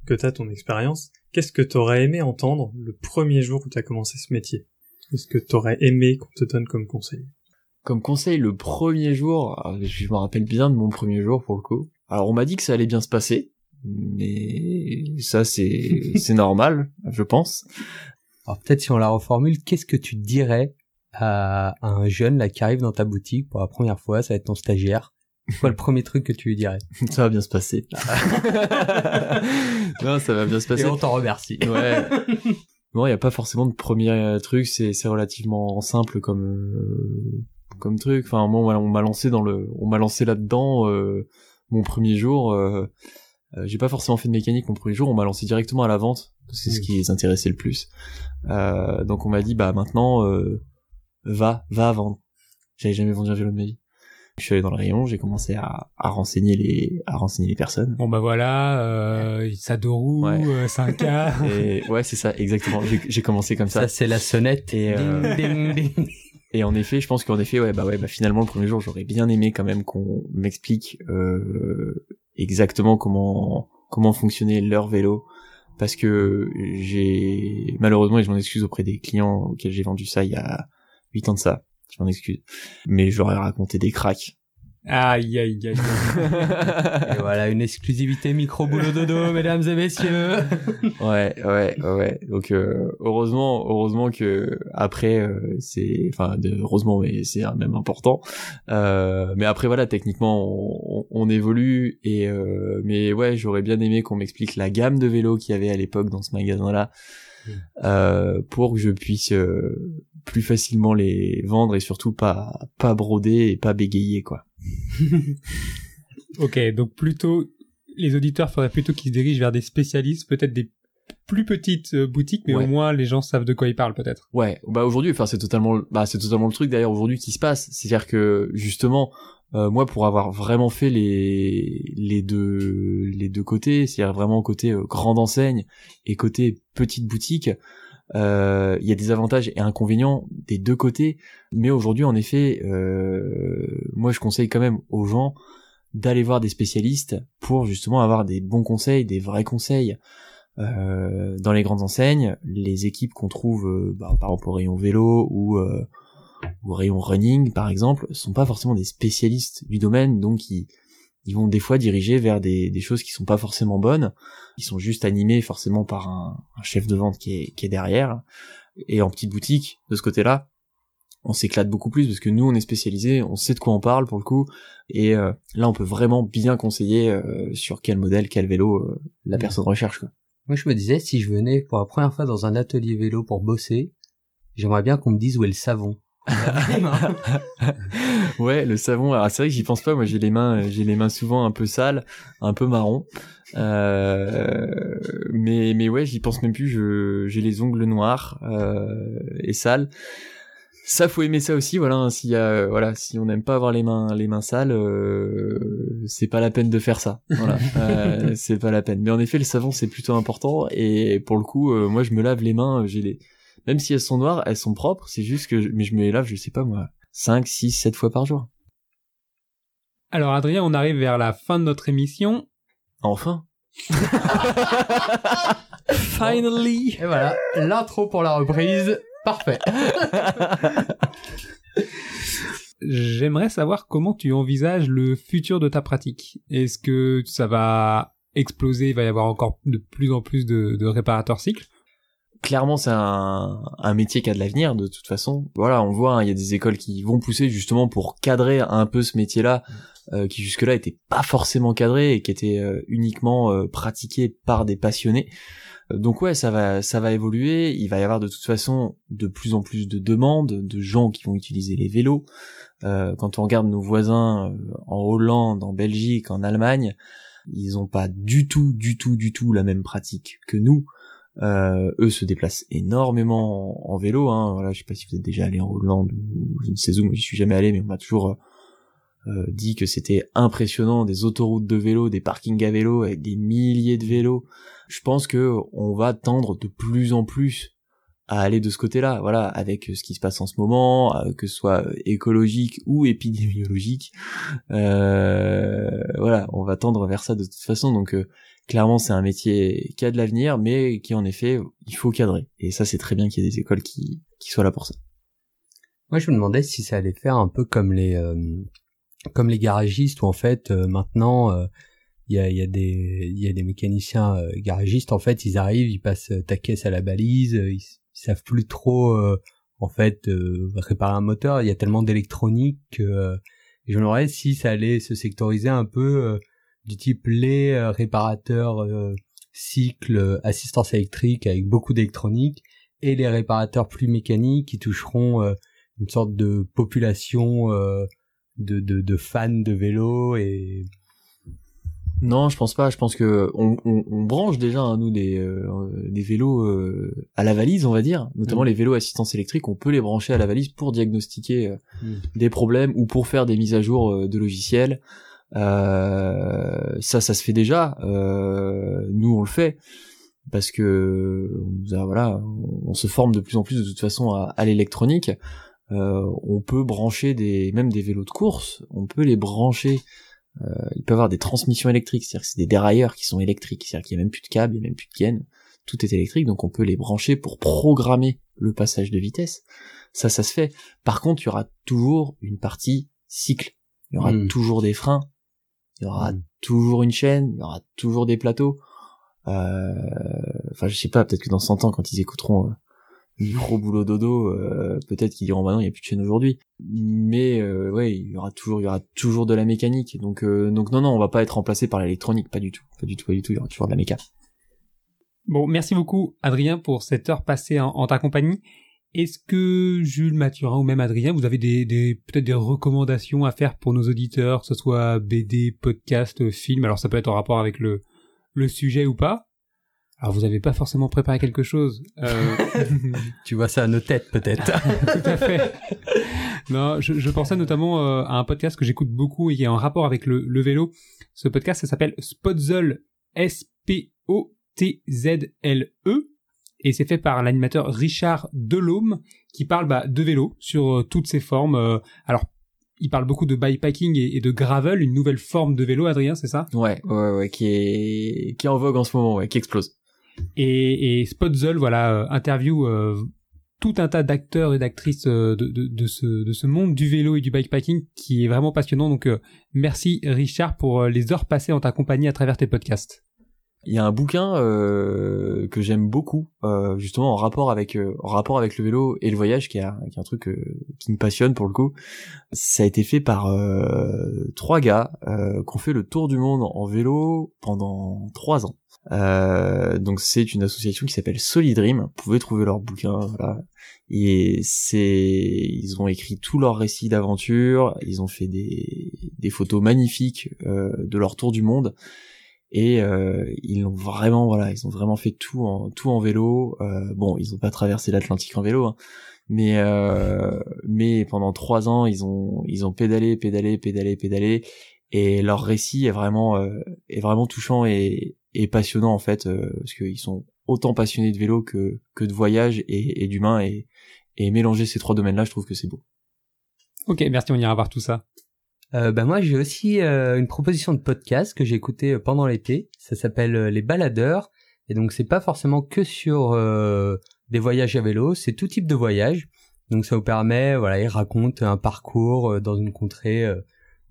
que tu as ton expérience, qu'est-ce que tu aurais aimé entendre le premier jour où tu as commencé ce métier? Qu'est-ce que tu aurais aimé qu'on te donne comme conseil? Comme conseil, le premier jour, je me rappelle bien de mon premier jour pour le coup. Alors on m'a dit que ça allait bien se passer, mais ça c'est c'est normal, je pense. Alors peut-être si on la reformule, qu'est-ce que tu dirais à, un jeune là qui arrive dans ta boutique pour la première fois, ça va être ton stagiaire? Quoi le premier truc que tu lui dirais Ça va bien se passer. non, ça va bien se passer. Et on t'en remercie. Ouais. Bon, il y a pas forcément de premier truc, c'est relativement simple comme euh, comme truc. Enfin, moi on m'a lancé dans le on m'a lancé là-dedans euh, mon premier jour euh, euh, j'ai pas forcément fait de mécanique mon premier jour, on m'a lancé directement à la vente, c'est ce qui les intéressait le plus. donc on m'a dit bah maintenant va, va vendre. J'avais jamais vendu un vélo de ma vie. Je suis allé dans le rayon, j'ai commencé à, à renseigner les à renseigner les personnes. Bon bah voilà, euh, ça deux roues, ouais. euh, 5 Et ouais, c'est ça, exactement. J'ai commencé comme ça. Ça c'est la sonnette. Et euh, et en effet, je pense qu'en effet, ouais, bah ouais, bah finalement le premier jour, j'aurais bien aimé quand même qu'on m'explique euh, exactement comment comment fonctionnait leur vélo, parce que j'ai malheureusement et je m'en excuse auprès des clients auxquels j'ai vendu ça il y a 8 ans de ça, je m'en excuse. Mais j'aurais raconté des cracks. Aïe, aïe, aïe. et voilà, une exclusivité micro boulot dodo, mesdames et messieurs. ouais, ouais, ouais. Donc euh, heureusement, heureusement que après euh, c'est, enfin heureusement, mais c'est même important. Euh, mais après voilà, techniquement on, on, évolue et euh, mais ouais, j'aurais bien aimé qu'on m'explique la gamme de vélos qu'il y avait à l'époque dans ce magasin-là. Mm. Euh, pour que je puisse euh, plus facilement les vendre et surtout pas pas broder et pas bégayer quoi. ok, donc plutôt les auditeurs faudrait plutôt qu'ils se dirigent vers des spécialistes, peut-être des plus petites euh, boutiques, mais au moins les gens savent de quoi ils parlent peut-être. Ouais, bah aujourd'hui, enfin c'est totalement, bah c'est totalement le truc d'ailleurs aujourd'hui qui se passe, c'est-à-dire que justement, euh, moi pour avoir vraiment fait les les deux les deux côtés, c'est-à-dire vraiment côté euh, grande enseigne et côté petite boutique, euh, il y a des avantages et inconvénients des deux côtés, mais aujourd'hui en effet, euh, moi je conseille quand même aux gens d'aller voir des spécialistes pour justement avoir des bons conseils, des vrais conseils. Euh, dans les grandes enseignes, les équipes qu'on trouve, bah, par exemple au rayon vélo ou ou rayon running par exemple, sont pas forcément des spécialistes du domaine, donc ils, ils vont des fois diriger vers des, des choses qui sont pas forcément bonnes, ils sont juste animés forcément par un, un chef de vente qui est, qui est derrière. Et en petite boutique, de ce côté-là, on s'éclate beaucoup plus parce que nous on est spécialisé, on sait de quoi on parle pour le coup, et euh, là on peut vraiment bien conseiller euh, sur quel modèle, quel vélo euh, la personne recherche. Quoi. Moi je me disais si je venais pour la première fois dans un atelier vélo pour bosser, j'aimerais bien qu'on me dise où est le savon. ouais, le savon. Alors c'est vrai que j'y pense pas. Moi, j'ai les mains, j'ai les mains souvent un peu sales, un peu marron. Euh, mais mais ouais, j'y pense même plus. Je j'ai les ongles noirs euh, et sales. ça faut aimer ça aussi voilà hein, s'il y a voilà si on n'aime pas avoir les mains les mains sales euh, c'est pas la peine de faire ça voilà euh, c'est pas la peine mais en effet le savon c'est plutôt important et pour le coup euh, moi je me lave les mains j'ai les même si elles sont noires elles sont propres c'est juste que je... mais je me les lave je sais pas moi 5 6 7 fois par jour. Alors Adrien on arrive vers la fin de notre émission. Enfin. Finally. Et voilà, l'intro pour la reprise, parfait. J'aimerais savoir comment tu envisages le futur de ta pratique. Est-ce que ça va exploser, il va y avoir encore de plus en plus de, de réparateurs cycles clairement c'est un, un, métier qui a de l'avenir de toute façon. Voilà, on voit, hein, il y a des écoles qui vont pousser justement pour cadrer un peu ce métier-là, euh, qui jusque-là était pas forcément cadré et qui était euh, uniquement euh, pratiqué par des passionnés. Donc ouais, ça va, ça va évoluer. Il va y avoir de toute façon de plus en plus de demandes, de gens qui vont utiliser les vélos. Euh, quand on regarde nos voisins en Hollande, en Belgique, en Allemagne, ils ont pas du tout, du tout, du tout la même pratique que nous. Euh, eux se déplacent énormément en, vélo. Hein. Voilà, je sais pas si vous êtes déjà allé en Hollande ou je ne sais où, moi j'y suis jamais allé, mais on m'a toujours euh, dit que c'était impressionnant, des autoroutes de vélo, des parkings à vélo avec des milliers de vélos. Je pense que on va tendre de plus en plus à aller de ce côté-là, voilà, avec ce qui se passe en ce moment, euh, que ce soit écologique ou épidémiologique, euh, voilà, on va tendre vers ça de toute façon. Donc clairement, c'est un métier qui a de l'avenir, mais qui en effet, il faut cadrer. Et ça, c'est très bien qu'il y ait des écoles qui qui soient là pour ça. Moi, je me demandais si ça allait faire un peu comme les comme les garagistes où en fait euh, maintenant euh, il y, a, y, a des il y a des mécaniciens euh, garagistes en fait ils arrivent ils passent ta caisse à la balise ils, savent plus trop en fait réparer un moteur il y a tellement d'électronique que je me demandais si ça allait se sectoriser un peu du type les réparateurs cycle assistance électrique avec beaucoup d'électronique et les réparateurs plus mécaniques qui toucheront une sorte de population de, de, de fans de vélo et non, je pense pas. Je pense que on, on, on branche déjà hein, nous des euh, des vélos euh, à la valise, on va dire, notamment mm. les vélos assistance électrique. On peut les brancher à la valise pour diagnostiquer euh, mm. des problèmes ou pour faire des mises à jour de logiciels. Ça, ça se fait déjà. nous, on le fait parce que voilà, on se forme de plus en plus de toute façon à, à l'électronique. Euh, on peut brancher des même des vélos de course, on peut les brancher. Euh, il peut avoir des transmissions électriques, c'est-à-dire que c'est des dérailleurs qui sont électriques, c'est-à-dire qu'il n'y a même plus de câbles, il n'y a même plus de gaines, tout est électrique, donc on peut les brancher pour programmer le passage de vitesse. Ça, ça se fait. Par contre, il y aura toujours une partie cycle. Il y aura hmm. toujours des freins, il y aura hmm. toujours une chaîne, il y aura toujours des plateaux. Euh... Enfin, je sais pas, peut-être que dans 100 ans, quand ils écouteront gros boulot dodo, euh, peut-être qu'ils diront bah non, il y a plus de chaîne aujourd'hui. Mais euh, ouais, il y aura toujours, il y aura toujours de la mécanique. Donc euh, donc non non, on va pas être remplacé par l'électronique, pas du tout, pas du tout, pas du tout. Il y aura toujours de la méca. Bon, merci beaucoup Adrien pour cette heure passée en, ta compagnie. Est-ce que Jules, Mathurin ou même Adrien, vous avez des, des peut-être des recommandations à faire pour nos auditeurs, que ce soit BD, podcast, film? Alors ça peut être en rapport avec le le sujet ou pas. Alors vous n'avez pas forcément préparé quelque chose. Euh... tu vois ça à nos têtes peut-être. Tout à fait. Non, je, je pensais notamment euh, à un podcast que j'écoute beaucoup et qui est en rapport avec le, le vélo. Ce podcast, ça s'appelle Spotzl, S-P-O-T-Z-L-E. Et c'est fait par l'animateur Richard Delhomme qui parle bah, de vélo sur euh, toutes ses formes. Euh, alors il parle beaucoup de bikepacking et, et, de gravel, une nouvelle forme de vélo, Adrien, c'est ça? Ouais, ouais, ouais, qui est qui est en vogue en ce moment, ouais, qui explose. Et, et Spotzel, voilà, euh, interview euh, tout un tas d'acteurs et d'actrices de, de, de, ce, de ce monde du vélo et du bikepacking qui est vraiment passionnant. Donc merci Richard pour les heures passées en ta compagnie à travers tes podcasts. Il y a un bouquin euh, que j'aime beaucoup, euh, justement en rapport avec euh, en rapport avec le vélo et le voyage, qui est, un truc qui me passionne pour le coup. Ça a été fait par trois gars qui ont fait le tour du monde en vélo pendant trois ans. donc c'est une association qui s'appelle Solidream. Vous pouvez trouver leur bouquin. Voilà. Et c'est ils ont écrit tout leur récit d'aventure. Ils ont fait des des photos magnifiques de leur tour du monde et euh, ils ont vraiment voilà ils ont vraiment fait tout en tout en vélo. Euh, bon ils ont pas traversé l'Atlantique en vélo hein, mais euh, mais pendant trois ans ils ont ils ont pédalé pédalé pédalé pédalé. Et leur récit est vraiment euh, est vraiment touchant et, et passionnant en fait euh, parce qu'ils sont autant passionnés de vélo que que de voyage et, et d'humain et et mélanger ces trois domaines là je trouve que c'est beau. Ok, merci, on ira voir tout ça. Euh, bah moi j'ai aussi euh, une proposition de podcast que j'ai écouté euh, pendant l'été. Ça s'appelle euh, Les Baladeurs et donc c'est pas forcément que sur des voyages à vélo, c'est tout type de voyage. Donc ça vous permet, voilà, ils racontent un parcours dans une contrée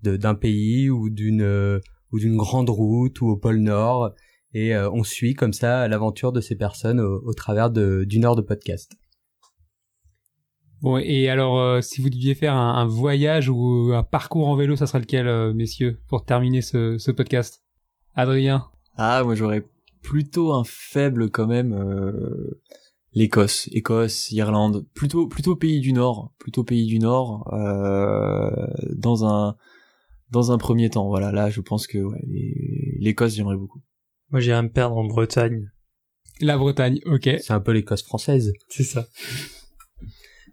d'un pays ou d'une ou d'une grande route ou au pôle Nord et on suit comme ça l'aventure de ces personnes au, au travers d'une heure de podcast. Bon, et alors, euh, si vous deviez faire un, un voyage ou un parcours en vélo, ça serait lequel, euh, messieurs, pour terminer ce, ce podcast? Adrien? Ah moi j'aurais plutôt un faible quand même euh, l'Écosse Écosse Irlande plutôt plutôt pays du Nord plutôt pays du Nord euh, dans un dans un premier temps voilà là je pense que ouais, l'Écosse j'aimerais beaucoup Moi, j'irais me perdre en Bretagne. La Bretagne, ok. C'est un peu l'Écosse française. C'est ça.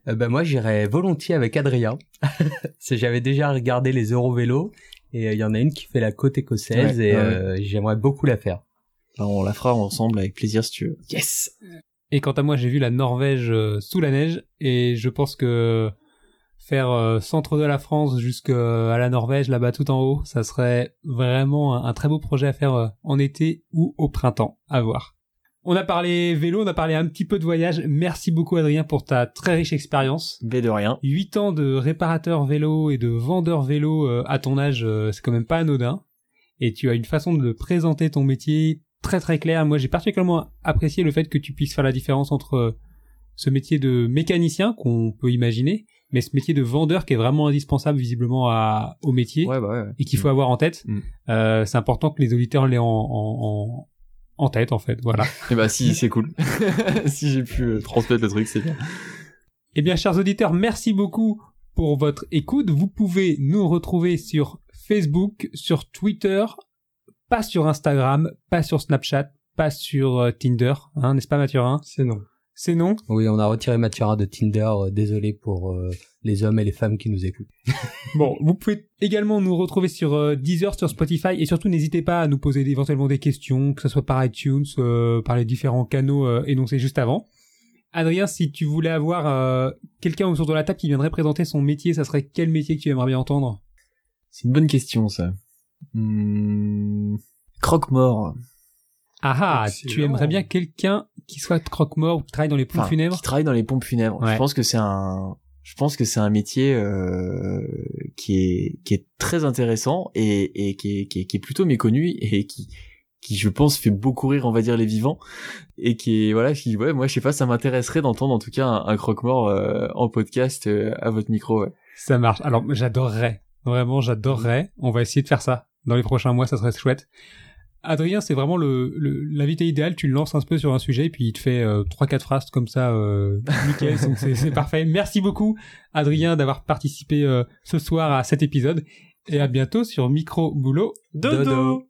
Euh, bah moi j'irais volontiers avec Adrien. J'avais déjà regardé les Eurovélos et euh, il y en a une qui fait la côte écossaise Ouais, et ouais. euh, j'aimerais beaucoup la faire. Bah, on la fera ensemble avec plaisir si tu veux yes Et quant à moi, j'ai vu la Norvège euh, sous la neige, et je pense que faire euh, centre de la France jusqu'à la Norvège, là-bas tout en haut, ça serait vraiment un, un très beau projet à faire euh, en été ou au printemps, à voir. On a parlé vélo, on a parlé un petit peu de voyage. Merci beaucoup Adrien pour ta très riche expérience. mais de rien 8 ans de réparateur vélo et de vendeur vélo euh, à ton âge, euh, c'est quand même pas anodin. Et tu as une façon de présenter ton métier très très claire. Moi, j'ai particulièrement apprécié le fait que tu puisses faire la différence entre euh, ce métier de mécanicien qu'on peut imaginer, mais ce métier de vendeur qui est vraiment indispensable visiblement à, au métier ouais bah ouais, ouais. et qu'il faut avoir en tête. Mm. Euh, c'est important que les auditeurs l'aient en, en, en, tête en fait. Voilà. et bah si c'est cool si j'ai pu euh, transmettre le truc c'est bien Eh bien, chers auditeurs, merci beaucoup pour votre écoute. Vous pouvez nous retrouver sur Facebook, sur Twitter, pas sur Instagram, pas sur Snapchat, pas sur euh, Tinder, hein, n'est-ce pas Mathurin? C'est non. C'est non? Oui, on a retiré Mathurin de Tinder. euh, désolé pour euh, les hommes et les femmes qui nous écoutent. Bon, vous pouvez également nous retrouver sur euh, Deezer, sur Spotify, et surtout n'hésitez pas à nous poser éventuellement des questions, que ce soit par iTunes, euh, par les différents canaux euh, énoncés juste avant. Adrien, si tu voulais avoir euh, quelqu'un autour de la table qui viendrait présenter son métier, ça serait quel métier que tu aimerais bien entendre? C'est une bonne question ça Hmm, croque-mort Ah ah, Excellent. tu aimerais bien quelqu'un qui soit croque-mort ou qui travaille dans les pompes Enfin, funèbres? qui travaille dans les pompes funèbres. Ouais. Je pense que c'est un, je pense que c'est un métier euh, qui est qui est très intéressant et, et qui, est, qui, est, qui est plutôt méconnu et qui qui je pense fait beaucoup rire on va dire les vivants et qui est voilà qui ouais moi je sais pas ça m'intéresserait d'entendre en tout cas un, un croque-mort euh, en podcast euh, à votre micro ouais. Ça marche. Alors, j'adorerais. Vraiment, j'adorerais. On va essayer de faire ça. Dans les prochains mois, ça serait chouette. Adrien, c'est vraiment le, le- l'invité idéal. Tu le lances un peu sur un sujet, et puis il te fait euh, trois, quatre phrases comme ça, euh, nickel. c'est, c'est parfait. Merci beaucoup, Adrien, d'avoir participé euh, ce soir à cet épisode. Et à bientôt sur Micro Boulot. Dodo. Dodo.